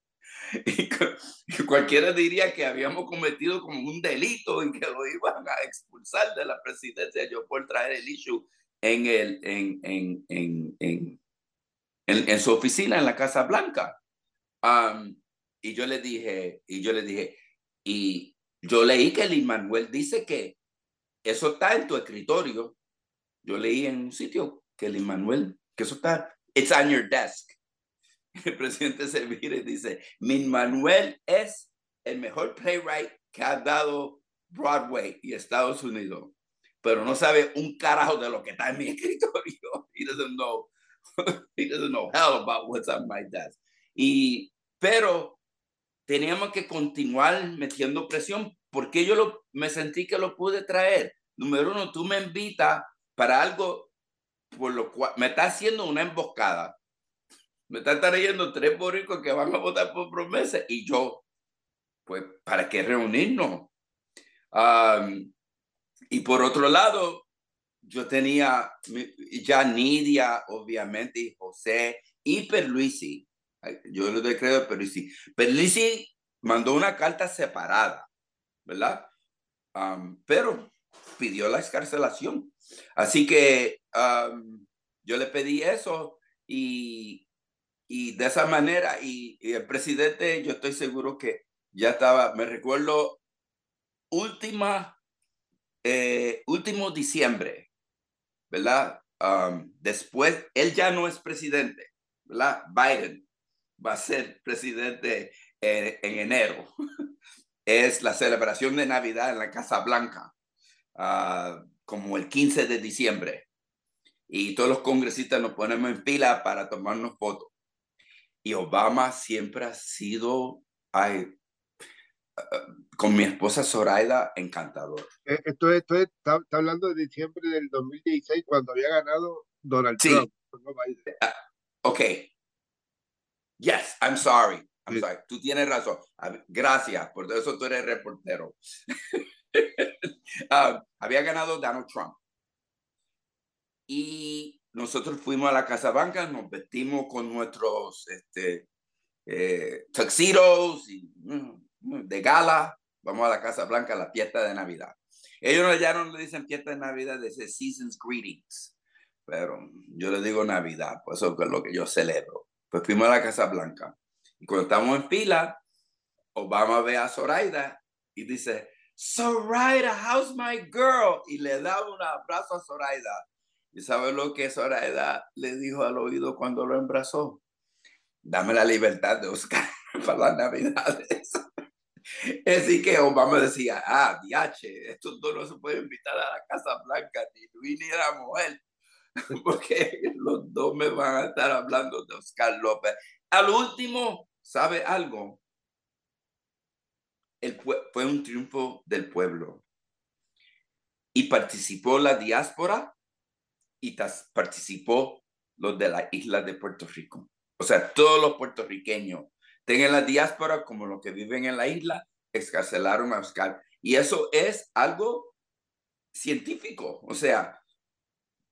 <laughs> y, cualquiera diría que habíamos cometido como un delito y que lo iban a expulsar de la presidencia yo por traer el issue en, el, en, en, en, en, en su oficina en la Casa Blanca. y yo le dije, y yo le dije, y yo leí que el Manuel dice que eso está en tu escritorio. Yo leí en un sitio que el Manuel, que eso está, it's on your desk. <laughs> El presidente se mira y dice, mi Manuel es el mejor playwright que ha dado Broadway y Estados Unidos, pero no sabe un carajo de lo que está en mi <laughs> escritorio. He doesn't know, <laughs> he doesn't know hell about what's on my desk. Y, pero teníamos que continuar metiendo presión porque yo lo, me sentí que lo pude traer. Número uno, tú me invitas para algo por lo cual me está haciendo una emboscada. Me están trayendo tres boricos que van a votar por promesa y yo, pues, ¿para qué reunirnos? y por otro lado, yo tenía ya Nidia, obviamente, y José, y Perluisi. Yo lo creo Perluisi. Perluisi mandó una carta separada ¿verdad? Pero pidió la escarcelación. Así que yo le pedí eso y, y de esa manera, y, el presidente, yo estoy seguro que ya estaba, me recuerdo, última, eh, último diciembre, ¿verdad? después, él ya no es presidente, ¿verdad? Biden va a ser presidente en, en enero. <laughs> es la celebración de Navidad en la Casa Blanca, ah, como el 15 de diciembre. Y todos los congresistas nos ponemos en fila para tomarnos fotos. Y Obama siempre ha sido, ay, ah, con mi esposa Zoraida, encantador. Eh, esto, esto está, hablando de diciembre del 2016, cuando había ganado Donald Trump. Ah, ok. Yes, I'm sorry. I'm sorry, tú tienes razón. Gracias, por eso tú eres reportero. <laughs> Ah, había ganado Donald Trump. Y nosotros fuimos a la Casa Blanca, nos vestimos con nuestros este, eh, tuxedos y, mm, de gala, vamos a la Casa Blanca a la fiesta de Navidad. Ellos ya no le dicen fiesta de Navidad, dicen Season's Greetings, pero yo le digo Navidad, pues eso es lo que yo celebro. Pues fuimos a la Casa Blanca y cuando estamos en fila, Obama ve a Zoraida y dice, Zoraida, how's my girl? Y le da un abrazo a Zoraida. ¿Y sabe lo que Zoraida le dijo al oído cuando lo embrazó? Dame la libertad de Oscar <laughs> para las navidades. <laughs> Así que Obama decía, ah, diache, estos dos no se pueden invitar a la Casa Blanca, ni Luis ni la mujer, <laughs> porque los dos me van a estar hablando de Oscar López. Al último, ¿sabe algo? El, fue un triunfo del pueblo. Y participó la diáspora y participó los de la isla de Puerto Rico. O sea, todos los puertorriqueños, tengan la diáspora como los que viven en la isla, escarcelaron a Oscar. Y eso es algo científico. O sea,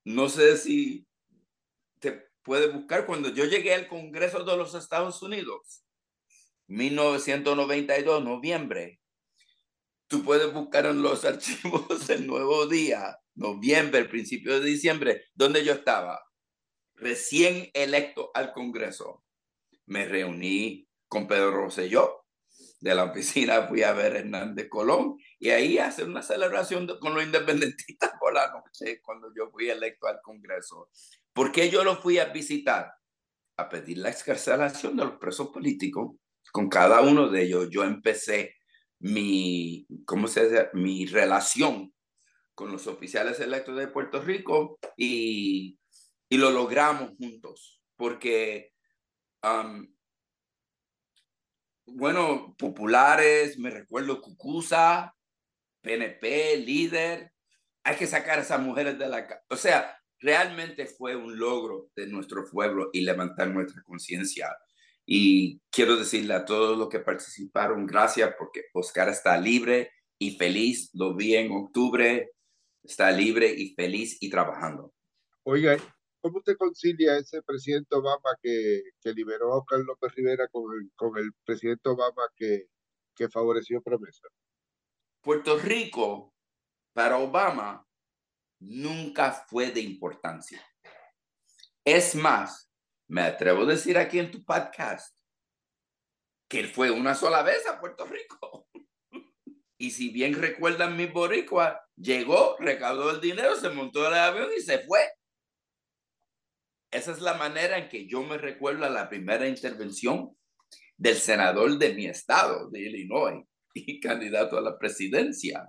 no sé si puede buscar. Cuando yo llegué al Congreso de los Estados Unidos, 1992, noviembre, tú puedes buscar en los <laughs> archivos el nuevo día, noviembre, principio de diciembre, donde yo estaba, recién electo al Congreso. Me reuní con Pedro Rosselló de la oficina, fui a ver a Hernández Colón y ahí hace una celebración con los independentistas <laughs> por la noche cuando yo fui electo al Congreso. ¿Por qué yo lo fui a visitar? A pedir la excarcelación de los presos políticos. Con cada uno de ellos yo empecé mi, ¿cómo se dice? Mi relación con los oficiales electos de Puerto Rico y, y lo logramos juntos, porque, bueno, populares, me recuerdo Cucusa, PNP, líder, hay que sacar a esas mujeres de la. O sea, realmente fue un logro de nuestro pueblo y levantar nuestra conciencia. Y quiero decirle a todos los que participaron, gracias porque Oscar está libre y feliz. Lo vi en octubre está libre y feliz y trabajando. Oiga, ¿cómo usted concilia ese presidente Obama que, que liberó a Oscar López Rivera con el, con el presidente Obama que, que favoreció promesa? Puerto Rico, para Obama, nunca fue de importancia. Es más, me atrevo a decir aquí en tu podcast que él fue una sola vez a Puerto Rico. <laughs> Y si bien recuerdan mis boricuas, llegó, recaudó el dinero, se montó el avión y se fue. Esa es la manera en que yo me recuerdo a la primera intervención del senador de mi estado, de Illinois, <laughs> y candidato a la presidencia.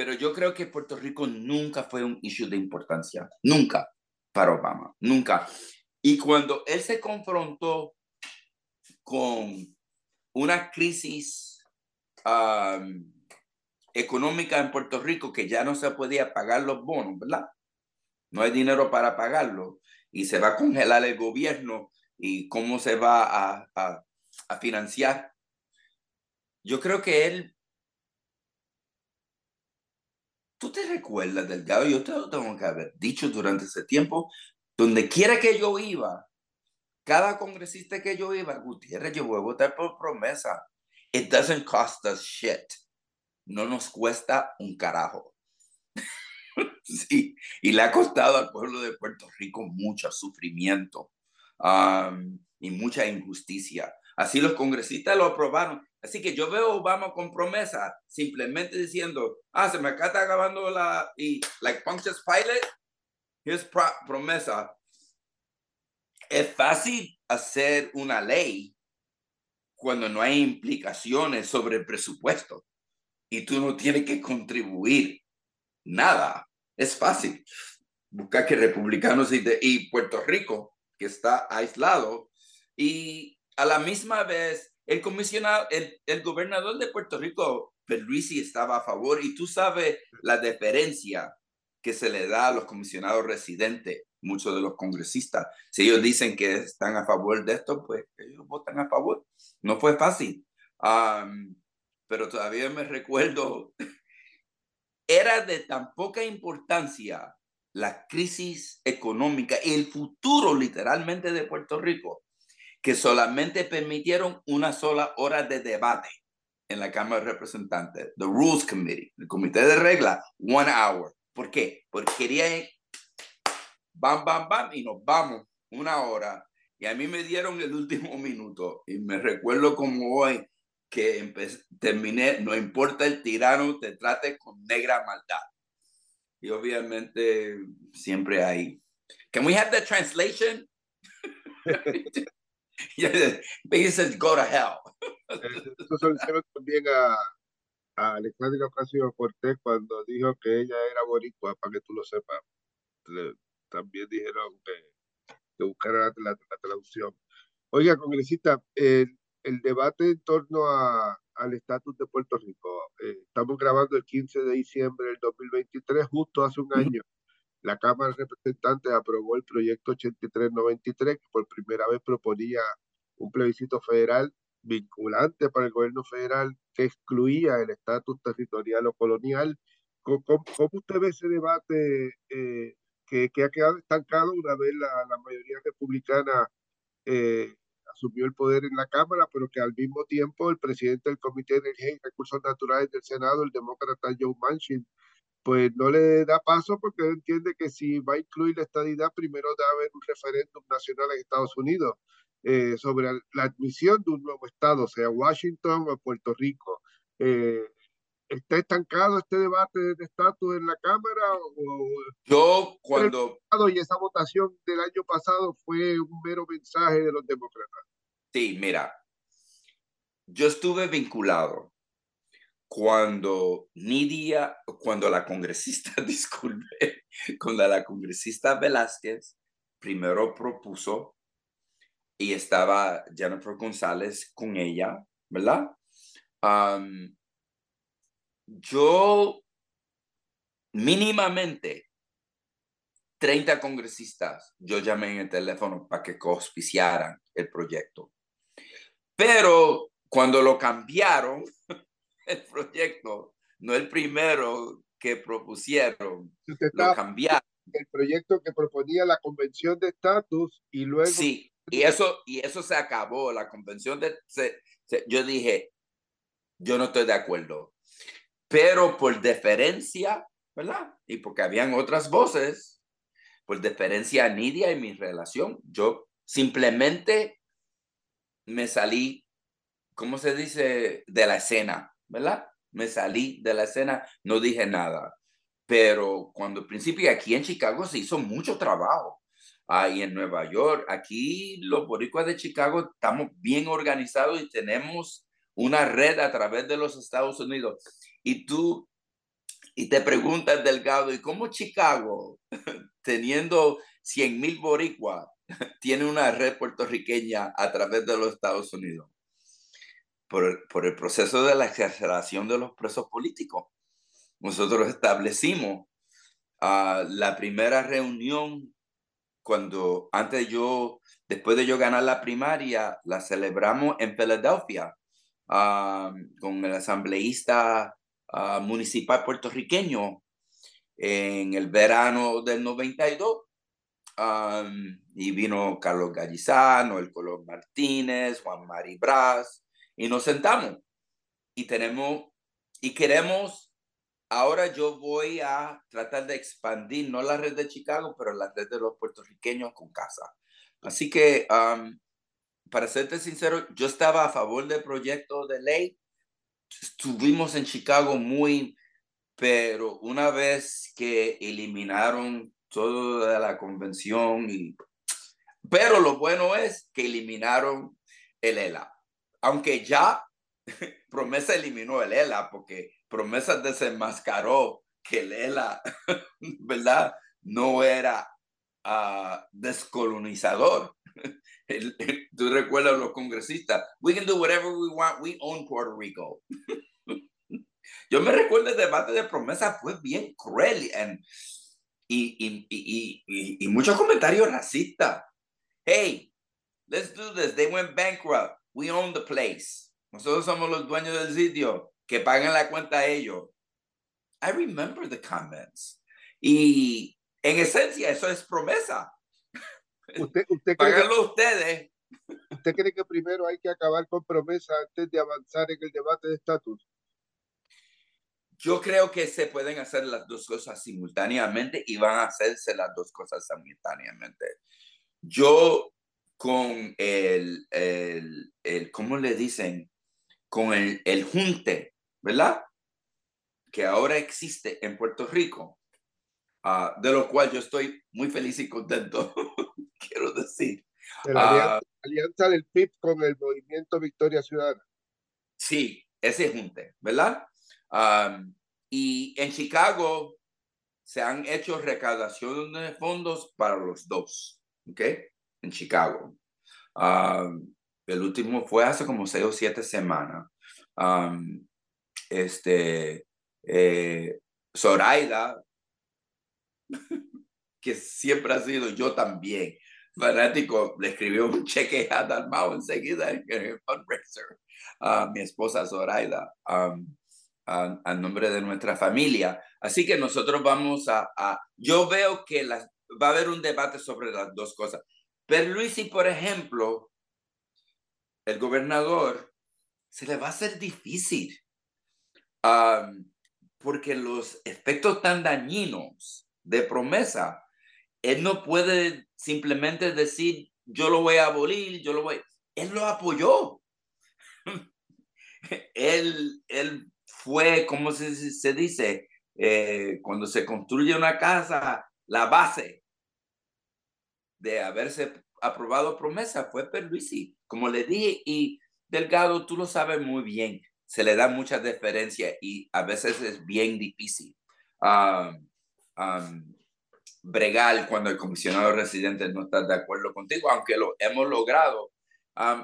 Pero yo creo que Puerto Rico nunca fue un issue de importancia, nunca para Obama, nunca. Y cuando él se confrontó con una crisis económica en Puerto Rico que ya no se podía pagar los bonos, ¿verdad? No hay dinero para pagarlo y se va a congelar el gobierno y cómo se va a, a, a financiar. Yo creo que él... ¿Tú te recuerdas, Delgado? Yo te lo tengo que haber dicho durante ese tiempo. Donde quiera que yo iba, cada congresista que yo iba, Gutiérrez, yo voy a votar por promesa. It doesn't cost us shit. No nos cuesta un carajo. <laughs> sí, y le ha costado al pueblo de Puerto Rico mucho sufrimiento um, y mucha injusticia. Así los congresistas lo aprobaron. Así que yo veo a Obama con promesa, simplemente diciendo, ah, se me acá está acabando la, y like Pontius Pilate, here's promesa. Es fácil hacer una ley cuando no hay implicaciones sobre el presupuesto y tú no tienes que contribuir nada. Es fácil. Buscar que republicanos y, y Puerto Rico, que está aislado, y a la misma vez el comisionado, el, gobernador de Puerto Rico, Luisi, estaba a favor y tú sabes la diferencia que se le da a los comisionados residentes, muchos de los congresistas. Si ellos dicen que están a favor de esto, pues ellos votan a favor. No fue fácil, pero todavía me recuerdo, era de tan poca importancia la crisis económica y el futuro literalmente de Puerto Rico, que solamente permitieron una sola hora de debate en la Cámara de Representantes, the Rules Committee, el comité de regla, one hour. ¿Por qué? Porque quería bam, bam, bam, y nos vamos una hora. Y a mí me dieron el último <laughs> minuto. Y me recuerdo como hoy que terminé, no importa el tirano, te trate con negra maldad. Y obviamente siempre hay. Can we have the translation? <laughs> <laughs> says go to hell. Eso se también a, a Alexandria Ocasio Cortés cuando dijo que ella era boricua, para que tú lo sepas. también dijeron que, que buscara la, traducción. Oiga, congresista, el, el debate en torno a, al estatus de Puerto Rico. Eh, estamos grabando el 15 de diciembre del 2023, justo hace un año. La Cámara de Representantes aprobó el proyecto 8393, que por primera vez proponía un plebiscito federal vinculante para el gobierno federal que excluía el estatus territorial o colonial. ¿Cómo, usted ve ese debate eh, que, que, ha quedado estancado una vez la, la mayoría republicana eh, asumió el poder en la Cámara, pero que al mismo tiempo el presidente del Comité de Energía y Recursos Naturales del Senado, el demócrata Joe Manchin, pues no le da paso porque entiende que si va a incluir la estadidad, primero debe haber un referéndum nacional en Estados Unidos eh, sobre la admisión de un nuevo estado, sea Washington o Puerto Rico. Eh, ¿Está estancado este debate de estatus en la Cámara? O, Yo cuando... Y esa votación del año pasado fue un mero mensaje de los demócratas. Sí, mira, yo estuve vinculado cuando Nidia, cuando la congresista, <laughs> disculpe, cuando la congresista Velázquez primero propuso y estaba Jennifer González con ella, ¿verdad? yo mínimamente 30 congresistas, yo llamé en el teléfono para que auspiciaran el proyecto. Pero cuando lo cambiaron, <laughs> el proyecto, no el primero que propusieron, lo cambiaron. El proyecto que proponía la convención de estatus y luego... Sí, y eso, y eso se acabó, la convención de... yo dije, yo no estoy de acuerdo pero por deferencia, ¿verdad? Y porque habían otras voces, por deferencia a Nidia y mi relación, yo simplemente me salí, ¿cómo se dice? De la escena, ¿verdad? Me salí de la escena, no dije nada. Pero cuando al principio aquí en Chicago se hizo mucho trabajo. Ahí en Nueva York, aquí los boricuas de Chicago estamos bien organizados y tenemos una red a través de los Estados Unidos y tú, y te preguntas, Delgado, ¿y cómo Chicago, <laughs> teniendo 100 mil boricuas, <laughs> tiene una red puertorriqueña a través de los Estados Unidos? Por, por el proceso de la excarcelación de los presos políticos. Nosotros establecimos uh, la primera reunión cuando antes yo, después de yo ganar la primaria, la celebramos en Filadelfia uh, con el asambleísta municipal puertorriqueño en el verano del 92. y vino Carlos Gallizano, el Colón Martínez, Juan Mari Brás, y nos sentamos. Y tenemos, y queremos, ahora yo voy a tratar de expandir, no la red de Chicago, pero la red de los puertorriqueños con casa. Así que, para serte sincero, yo estaba a favor del proyecto de ley, estuvimos en Chicago muy, pero una vez que eliminaron toda la convención y pero lo bueno es que eliminaron el ELA. Aunque ya <laughs> Promesa eliminó el ELA porque Promesa desenmascaró que el <laughs> ¿verdad? No era uh, descolonizador. <laughs> Tú recuerdas los congresistas, we can do whatever we want, we own Puerto Rico. Yo me recuerdo el debate de promesa, fue bien cruel y, y, y, y, y muchos comentarios racistas. Hey, let's do this. They went bankrupt. We own the place. Nosotros somos los dueños del sitio. Que paguen la cuenta a ellos. I remember the comments. Y en esencia, eso es promesa. <laughs> ¿Usted, usted ustedes. ¿Usted cree que primero hay que acabar con promesa antes de avanzar en el debate de estatus? Yo creo que se pueden hacer las dos cosas simultáneamente y van a hacerse las dos cosas simultáneamente. Yo con el, el, el ¿cómo le dicen? Con el, el junte, ¿verdad? Que ahora existe en Puerto Rico, uh, de lo cual yo estoy muy feliz y contento, <laughs> quiero decir. la ah, alianza, del PIB con el movimiento Victoria Ciudadana. Sí, ese junte, ¿verdad? Um, y en Chicago se han hecho recaudaciones de fondos para los dos, ¿ok? En Chicago. Um, el último fue hace como seis o siete semanas. Um, este, eh, Zoraida, <laughs> que siempre ha sido yo también, fanático, le escribió un cheque a Dalmau enseguida en el fundraiser a mi esposa Zoraida. Um, a, nombre de nuestra familia. Así que nosotros vamos a, yo veo que va a haber un debate sobre las dos cosas. Pero Luisi, por ejemplo, el gobernador, se le va a hacer difícil porque los efectos tan dañinos de promesa, él no puede simplemente decir, yo lo voy a abolir, yo lo voy. Él lo apoyó. <laughs> él, él fue, ¿cómo se, se dice? Eh, cuando se construye una casa, la base de haberse aprobado promesa fue Perluisi. Como le dije, y Delgado, tú lo sabes muy bien, se le da mucha deferencia y a veces es bien difícil. bregar cuando el comisionado residente no está de acuerdo contigo, aunque lo hemos logrado,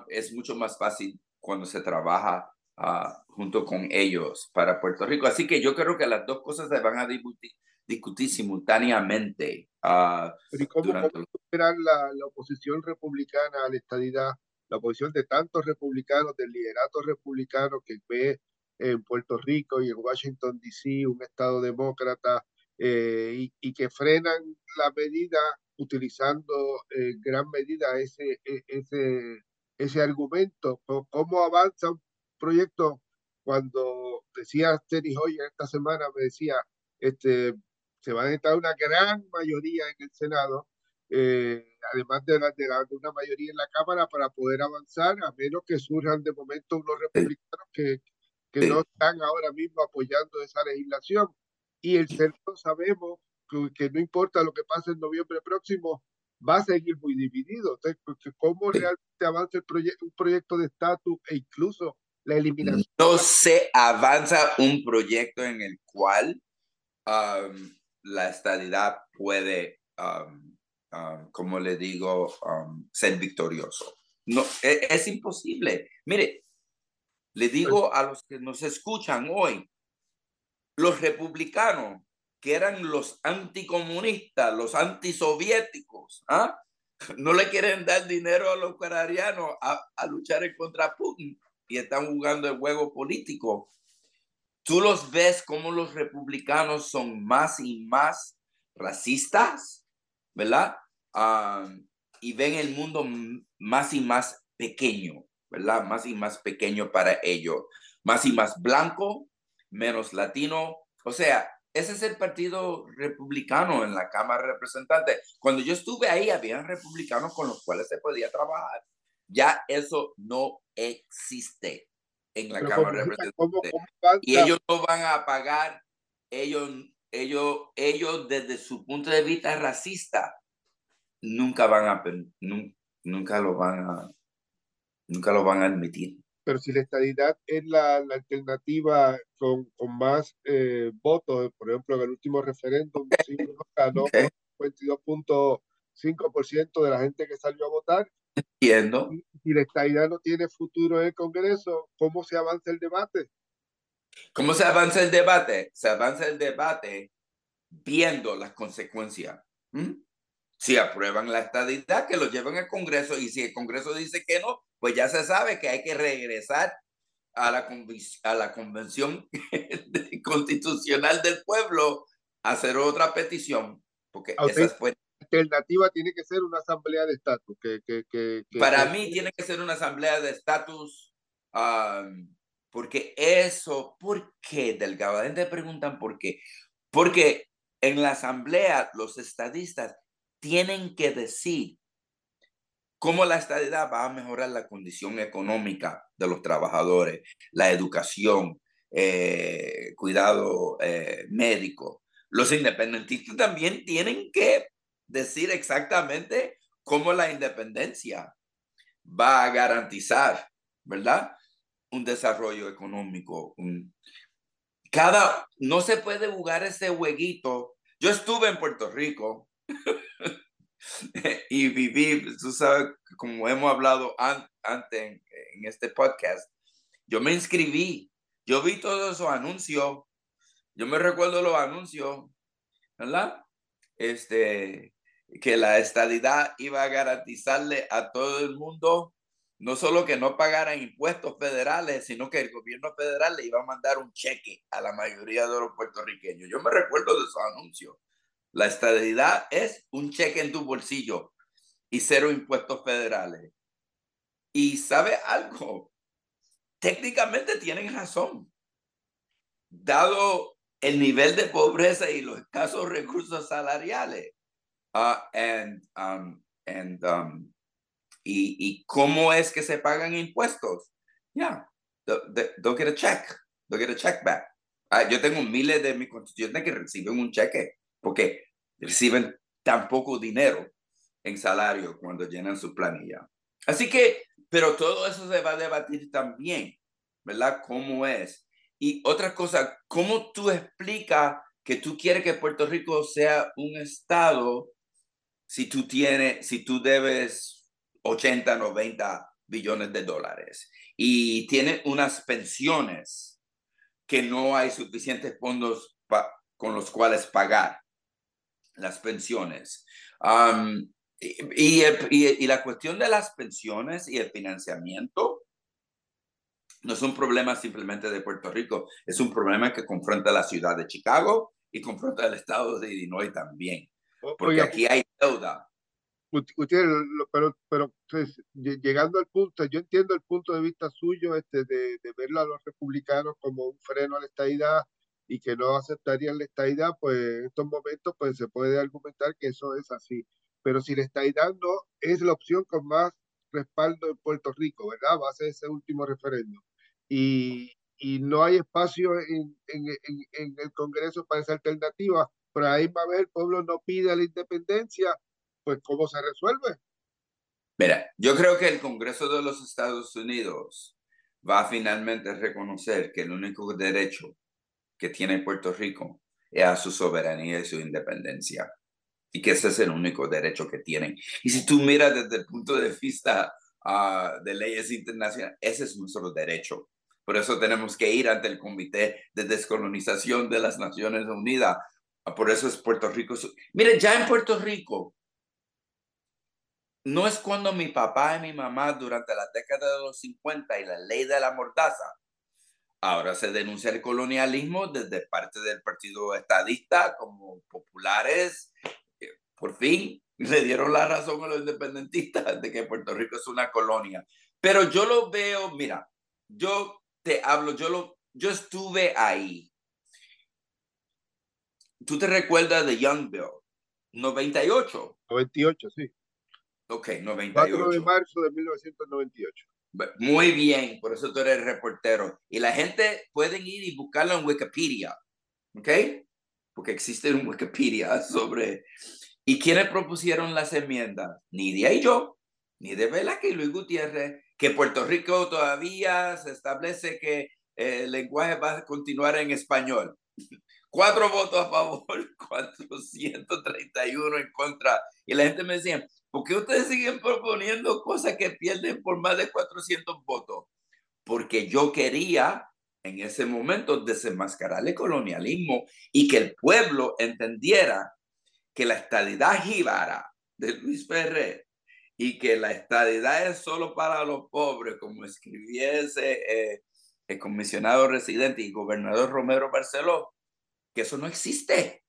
es mucho más fácil cuando se trabaja Ah, junto con ellos para Puerto Rico. Así que yo creo que las dos cosas se van a discutir, simultáneamente. Uh, ¿Y cómo, la, la, oposición republicana a la estadidad, la oposición de tantos republicanos, del liderato republicano que ve en Puerto Rico y en Washington, D.C., un estado demócrata, eh, y, y, que frenan la medida utilizando en gran medida ese, e, ese, ese argumento? ¿Cómo avanza un proyecto, cuando decía Terry Hoyer esta semana, me decía, este, se va a necesitar una gran mayoría en el Senado, eh, además de, la, de, una mayoría en la Cámara para poder avanzar, a menos que surjan de momento unos republicanos que, que no están ahora mismo apoyando esa legislación. Y el Senado sabemos que, que, no importa lo que pase en noviembre próximo, va a seguir muy dividido. Entonces, ¿cómo realmente avanza el proyecto, un proyecto de estatus e incluso la eliminación. No se avanza un proyecto en el cual um, la estadidad puede, um, um, como le digo, ser victorioso. No, es, es, imposible. Mire, le digo a los que nos escuchan hoy, los republicanos, que eran los anticomunistas, los antisoviéticos, ¿ah? <laughs> no le quieren dar dinero a los ucranianos a, a luchar contra Putin y están jugando el juego político. Tú los ves como los republicanos son más y más racistas, ¿verdad? y ven el mundo más y más pequeño, ¿verdad? Más y más pequeño para ellos. Más y más blanco, menos latino. O sea, ese es el partido republicano en la Cámara de Representantes. Cuando yo estuve ahí, había republicanos con los cuales se podía trabajar. Ya eso no existe en la Cámara de Representantes. y ellos no van a pagar, ellos, ellos, ellos desde su punto de vista racista, nunca van a, nunca lo van a, nunca lo van a admitir. Pero si la estadidad es la, la alternativa con, con más eh, votos, por ejemplo, en el último referéndum, ganó okay. 52.5% de la gente que salió a votar Entiendo. Si la estadidad no tiene futuro en el Congreso, ¿cómo se avanza el debate? ¿Cómo se avanza el debate? Se avanza el debate viendo las consecuencias. Si aprueban la estadidad, que lo lleven al Congreso y si el Congreso dice que no, pues ya se sabe que hay que regresar a la, a la Convención <laughs> Constitucional del Pueblo a hacer otra petición porque esa fue... alternativa tiene que ser una asamblea de estatus. Que, que, que, Para mí tiene que ser una asamblea de estatus, porque eso, ¿por qué, Delgado? La gente preguntan por qué. Porque en la asamblea los estadistas tienen que decir cómo la estadidad va a mejorar la condición económica de los trabajadores, la educación, eh, cuidado eh, médico. Los independentistas también tienen que decir exactamente cómo la independencia va a garantizar, ¿verdad? Un desarrollo económico. Cada, no se puede jugar ese jueguito. Yo estuve en Puerto Rico <laughs> y viví, tú sabes, como hemos hablado antes en, este podcast, yo me inscribí, yo vi todos esos anuncios, yo me recuerdo los anuncios, ¿verdad? Este, que la estadidad iba a garantizarle a todo el mundo no solo que no pagaran impuestos federales, sino que el gobierno federal le iba a mandar un cheque a la mayoría de los puertorriqueños. Yo me recuerdo de esos anuncios. La estabilidad es un cheque en tu bolsillo y cero impuestos federales. Y sabe algo, técnicamente tienen razón. Dado el nivel de pobreza y los escasos recursos salariales, uh, and, um, and, um, y, y, cómo es que se pagan impuestos. Yeah, don't get a check, don't get a check back. Ah, yo tengo miles de mis constituyentes que reciben un cheque porque reciben tan poco dinero en salario cuando llenan su planilla. Así que, pero todo eso se va a debatir también, ¿verdad? ¿Cómo es? Y otra cosa, ¿cómo tú explicas que tú quieres que Puerto Rico sea un estado si tú tienes, si tú debes 80, 90 billones de dólares y tienes unas pensiones que no hay suficientes fondos con los cuales pagar? las pensiones. y, y, la cuestión de las pensiones y el financiamiento no es un problema simplemente de Puerto Rico, es un problema que confronta la ciudad de Chicago y confronta el estado de Illinois también, porque aquí hay deuda. pero, pero pues, llegando al punto, yo entiendo el punto de vista suyo este, de, de verlo a los republicanos como un freno a la estadidad y que no aceptarían la estadidad, pues en estos momentos pues se puede argumentar que eso es así. Pero si la estadidad no es la opción con más respaldo en Puerto Rico, ¿verdad? Va a ser ese último referéndum. Y, y no hay espacio en, en, en, el Congreso para esa alternativa, pero ahí va a ver, el pueblo no pide la independencia, pues ¿cómo se resuelve? Mira, yo creo que el Congreso de los Estados Unidos va a finalmente reconocer que el único derecho que tiene Puerto Rico es a su soberanía y su independencia. Y que ese es el único derecho que tienen. Y si tú miras desde el punto de vista uh, de leyes internacionales, ese es nuestro derecho. Por eso tenemos que ir ante el Comité de Descolonización de las Naciones Unidas. Ah, por eso es Puerto Rico. Mire, ya en Puerto Rico, no es cuando mi papá y mi mamá durante la década de los 50 y la ley de la mordaza Ahora se denuncia el colonialismo desde parte del Partido Estadista como populares. Eh, por fin <laughs> le dieron la razón a los independentistas de que Puerto Rico es una colonia. Pero yo lo veo, mira, yo te hablo, yo, lo, yo estuve ahí. ¿Tú te recuerdas de Young Bill? 98. 98, sí. Ok, 98. 4 de marzo de 1998. Muy bien, por eso tú eres reportero. Y la gente puede ir y buscarlo en Wikipedia, ¿ok? Porque existe un Wikipedia <laughs> sobre... ¿Y quiénes propusieron las enmiendas? Nidia y yo, ni de Velázquez y Luis Gutiérrez, que Puerto Rico todavía se establece que el lenguaje va a continuar en español. Cuatro votos a favor, <laughs> 431 en contra. Y la gente me decía, ¿Por qué ustedes siguen proponiendo cosas que pierden por más de 400 votos? Porque yo quería en ese momento desenmascarar el colonialismo y que el pueblo entendiera que la estadidad jíbara de Luis Ferrer y que la estadidad es solo para los pobres, como escribiese eh, el comisionado residente y gobernador Romero Barceló, que eso no existe.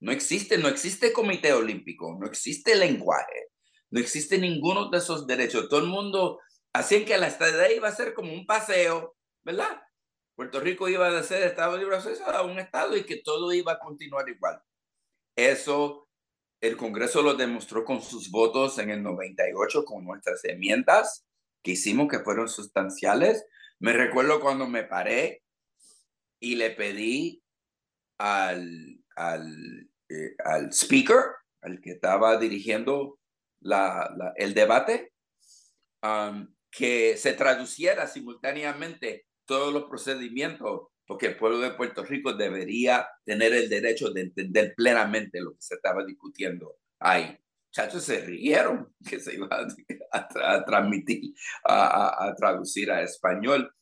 No existe, no existe comité olímpico, no existe lenguaje, no existe ninguno de esos derechos. Todo el mundo, así que la estadía iba a ser como un paseo, ¿verdad? Puerto Rico iba a ser Estado Libre Asociado a un Estado y que todo iba a continuar igual. Eso el Congreso lo demostró con sus votos en el 98 con nuestras enmiendas que hicimos que fueron sustanciales. Me recuerdo cuando me paré y le pedí al, al, eh, al speaker, al que estaba dirigiendo la, el debate, que se traduciera simultáneamente todos los procedimientos, porque el pueblo de Puerto Rico debería tener el derecho de entender plenamente lo que se estaba discutiendo ahí. Muchachos se rieron <laughs> que se iba a, transmitir, a, a, traducir a español.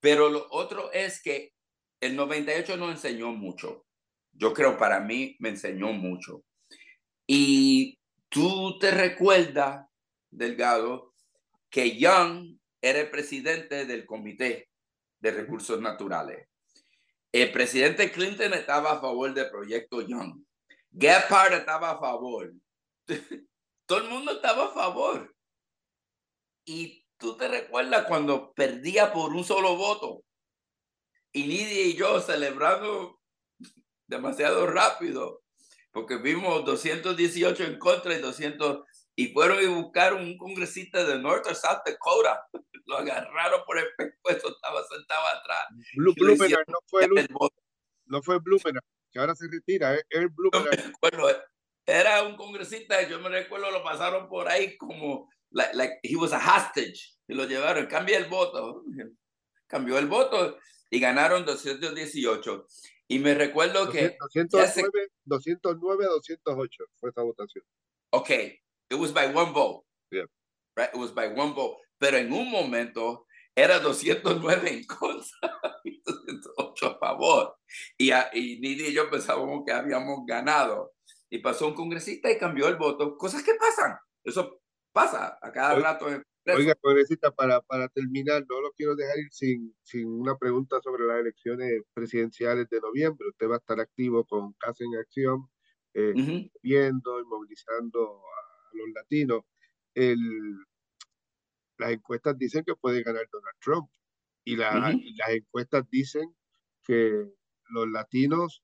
Pero lo otro es que el 98 nos enseñó mucho. Yo creo para mí me enseñó mucho. Y tú te recuerdas, Delgado, que Young era el presidente del Comité de Recursos Naturales. El presidente Clinton estaba a favor del proyecto Young. Gephardt estaba a favor. <laughs> Todo el mundo estaba a favor. Y tú te recuerdas cuando perdía por un solo voto. Y Lidia y yo celebrando demasiado rápido, porque vimos 218 en contra y 200, y fueron y buscaron un congresista de North o South Dakota. <laughs> Lo agarraron por el pescuezo, estaba sentado atrás. Blue, no fue el, no fue que ahora se retira, es el era un congresista, yo me recuerdo, lo pasaron por ahí como, like, like he was a hostage, y lo llevaron, cambia el voto, cambió el voto y ganaron 218. Y me recuerdo que... 209, 209 208 fue esa votación. Ok, it was by one vote. Yeah. Right, it was by one vote. Pero en un momento era 209 en contra <laughs> y 208 a favor. Y, a, y Nidia y yo pensábamos que habíamos ganado. Y pasó un congresista y cambió el voto. Cosas que pasan. Eso pasa a cada rato Oiga, congresista, para, para terminar, no lo quiero dejar ir sin, sin una pregunta sobre las elecciones presidenciales de noviembre. Usted va a estar activo con Casa en Acción, eh, viendo y movilizando a, los latinos. El, las encuestas dicen que puede ganar Donald Trump y, la, y las encuestas dicen que los latinos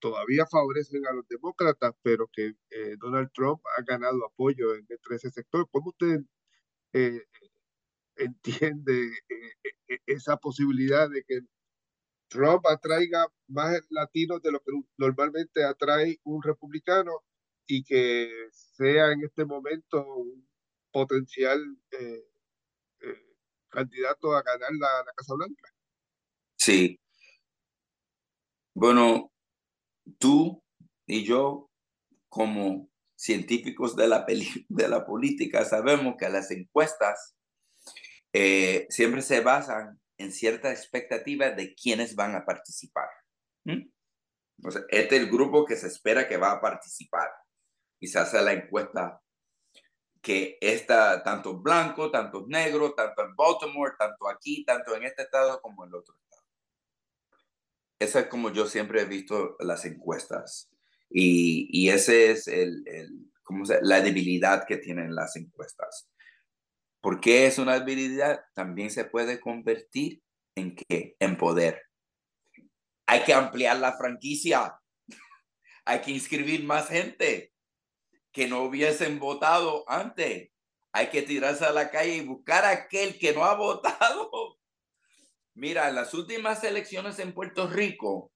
todavía favorecen a los demócratas, pero que eh, Donald Trump ha ganado apoyo en, entre ese sector. ¿Cómo usted eh, entiende eh, esa posibilidad de que Trump atraiga más latinos de lo que normalmente atrae un republicano y que sea en este momento un potencial candidato a ganar la, la Casa Blanca? Sí. Bueno, tú y yo, como científicos de la, de la política, sabemos que las encuestas eh, siempre se basan en cierta expectativa de quiénes van a participar. este es el grupo que se espera que va a participar y se hace la encuesta que está tanto blanco, tanto negro, tanto en Baltimore, tanto aquí, tanto en este estado como en el otro estado. Esa es como yo siempre he visto las encuestas. Y, y ese es el, el ¿cómo se, la debilidad que tienen las encuestas. ¿Por qué es una debilidad? También se puede convertir en qué? En poder. Hay que ampliar la franquicia. <laughs> Hay que inscribir más gente que no hubiesen votado antes. Hay que tirarse a la calle y buscar a aquel que no ha <laughs> votado Mira, en las últimas elecciones en Puerto Rico,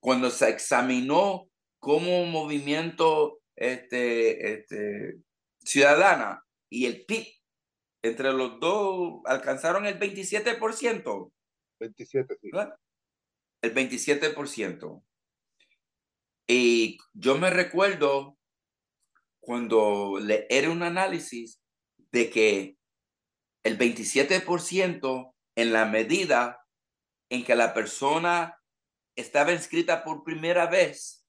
cuando se examinó como movimiento este, este, ciudadana y el PIB, entre los dos alcanzaron el 27%. 27, sí. El 27%. Y yo me recuerdo cuando le era un análisis de que el 27% en la medida en que la persona estaba inscrita por primera vez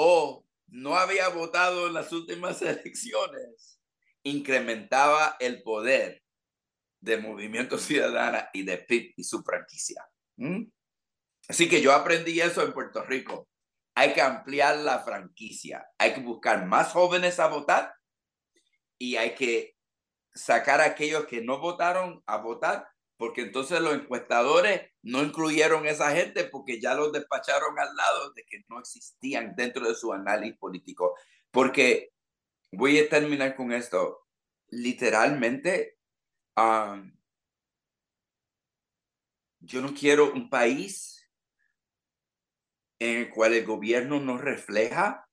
o no había votado en las últimas <laughs> elecciones, incrementaba el poder de Movimiento Ciudadana y de PIB y su franquicia. Así que yo aprendí eso en Puerto Rico. hay que ampliar la franquicia, hay que buscar más jóvenes a votar y hay que sacar a aquellos que no votaron a votar, porque entonces los encuestadores no incluyeron a esa gente porque ya los despacharon al lado de que no existían dentro de su análisis político. Porque voy a terminar con esto. Literalmente, yo no quiero un país en el cual el gobierno no refleja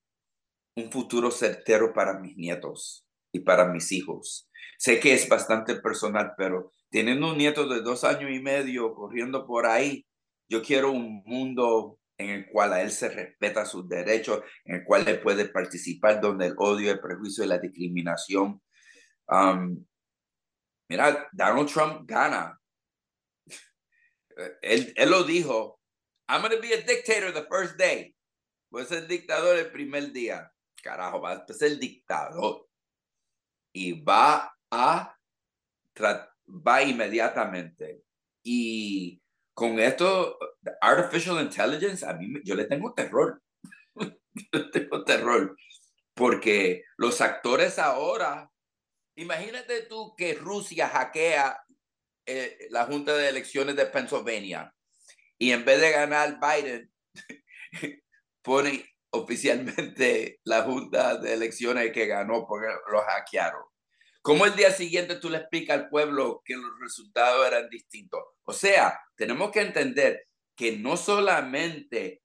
un futuro certero para mis nietos y para mis hijos. Sé que es bastante personal, pero teniendo un nieto de dos años y medio corriendo por ahí, yo quiero un mundo en el cual a él se respeta sus derechos, en el cual él puede participar donde el odio, el prejuicio y la discriminación. Um, mira, Donald Trump gana. <laughs> Él, él lo dijo, I'm going to be a dictator the first day. Voy a ser dictador el primer día. Carajo, va a ser dictador. Y va a, va inmediatamente. Y con esto, artificial intelligence, a mí yo le tengo terror. <laughs> yo tengo terror. Porque los actores ahora, imagínate tú que Rusia hackea eh, la Junta de Elecciones de Pennsylvania y en vez de ganar Biden, <laughs> pone oficialmente la Junta de Elecciones que ganó porque lo hackearon. ¿Cómo el día siguiente tú le explicas al pueblo que los resultados eran distintos? O sea, tenemos que entender que no solamente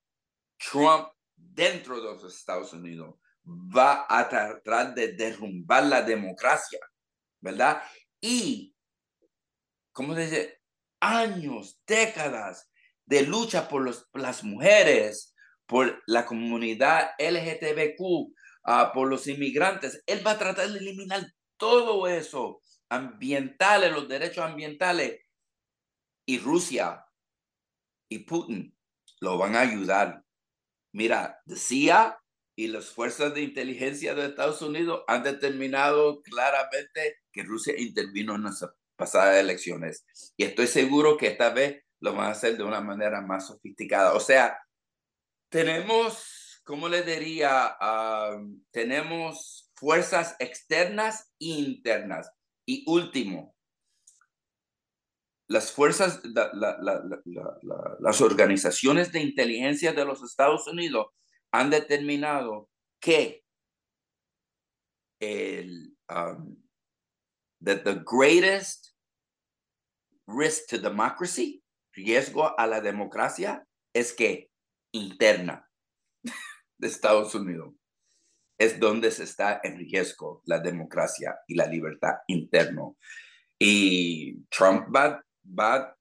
Trump dentro de los Estados Unidos va a tratar de derrumbar la democracia, ¿verdad? Y, ¿cómo se dice? Años, décadas de lucha por los, las mujeres, por la comunidad LGTBQ, ah, por los inmigrantes. Él va a tratar de eliminar todo eso, ambientales, los derechos ambientales, y Rusia y Putin lo van a ayudar. Mira, decía y las fuerzas de inteligencia de Estados Unidos han determinado claramente que Rusia intervino en las pasadas elecciones. Y estoy seguro que esta vez lo van a hacer de una manera más sofisticada. O sea, tenemos, ¿cómo le diría? tenemos fuerzas externas e internas. Y último, las fuerzas, las organizaciones de inteligencia de los Estados Unidos han determinado que el, um, that the greatest risk to democracy, riesgo a la democracia, es que interna de Estados Unidos es donde se está en riesgo la democracia y la libertad interno. Y Trump va, va,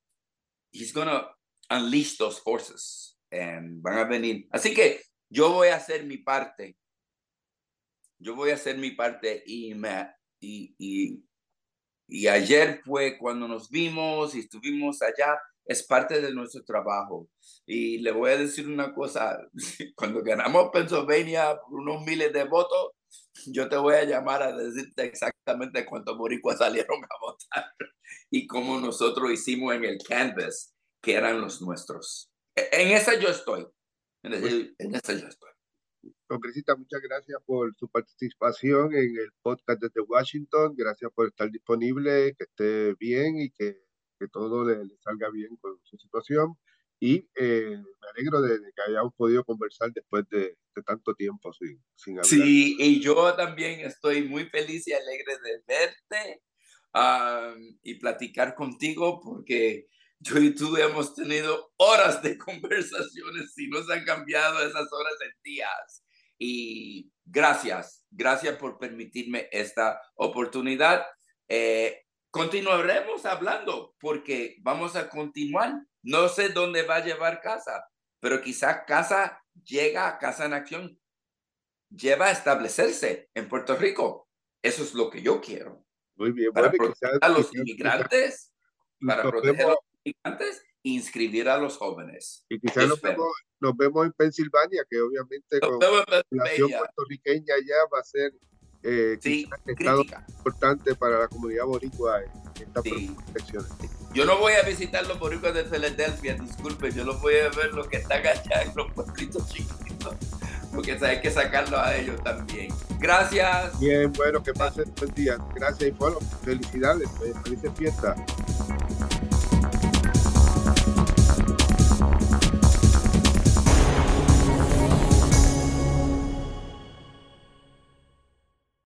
he's gonna unleash those forces and van a venir. Así que yo voy a hacer mi parte. Yo voy a hacer mi parte y me, y, y, y ayer fue cuando nos vimos y estuvimos allá es parte de nuestro trabajo. Y le voy a decir una cosa, <laughs> cuando ganamos Pennsylvania por unos miles de votos, yo te voy a llamar a decirte exactamente cuántos boricuas salieron a votar <laughs> y cómo nosotros hicimos en el canvas, que eran los nuestros. E, en esa yo estoy. En, esa yo estoy. Congresista, muchas gracias por su participación en el podcast desde Washington. Gracias por estar disponible, que esté bien y que que todo le, salga bien con su situación. Y eh, me alegro de, que hayamos podido conversar después de, tanto tiempo sin, sin hablar. Sí, y yo también estoy muy feliz y alegre de verte y platicar contigo porque yo y tú hemos tenido horas de <laughs> conversaciones y nos han cambiado esas horas en días. Y gracias, gracias por permitirme esta oportunidad. Eh, continuaremos hablando porque vamos a continuar. No sé dónde va a llevar casa, pero quizás casa llega a Casa en Acción, lleva a establecerse en Puerto Rico. Eso es lo que yo quiero. Muy bien. Para proteger a los inmigrantes, para proteger a los inmigrantes inscribir a los jóvenes. Y quizás nos vemos, nos vemos, en Pensilvania, que obviamente con la población puertorriqueña ya va a ser eh, sí, importante para la comunidad boricua en esta sí. Yo no voy a visitar los boricuas de Filadelfia, disculpe, yo los voy a ver los que están allá en los pueblitos chiquitos. porque hay que sacarlo a ellos también. Gracias. Bien, bueno, que pasen buen día. Gracias y bueno, felicidades, felices fiestas.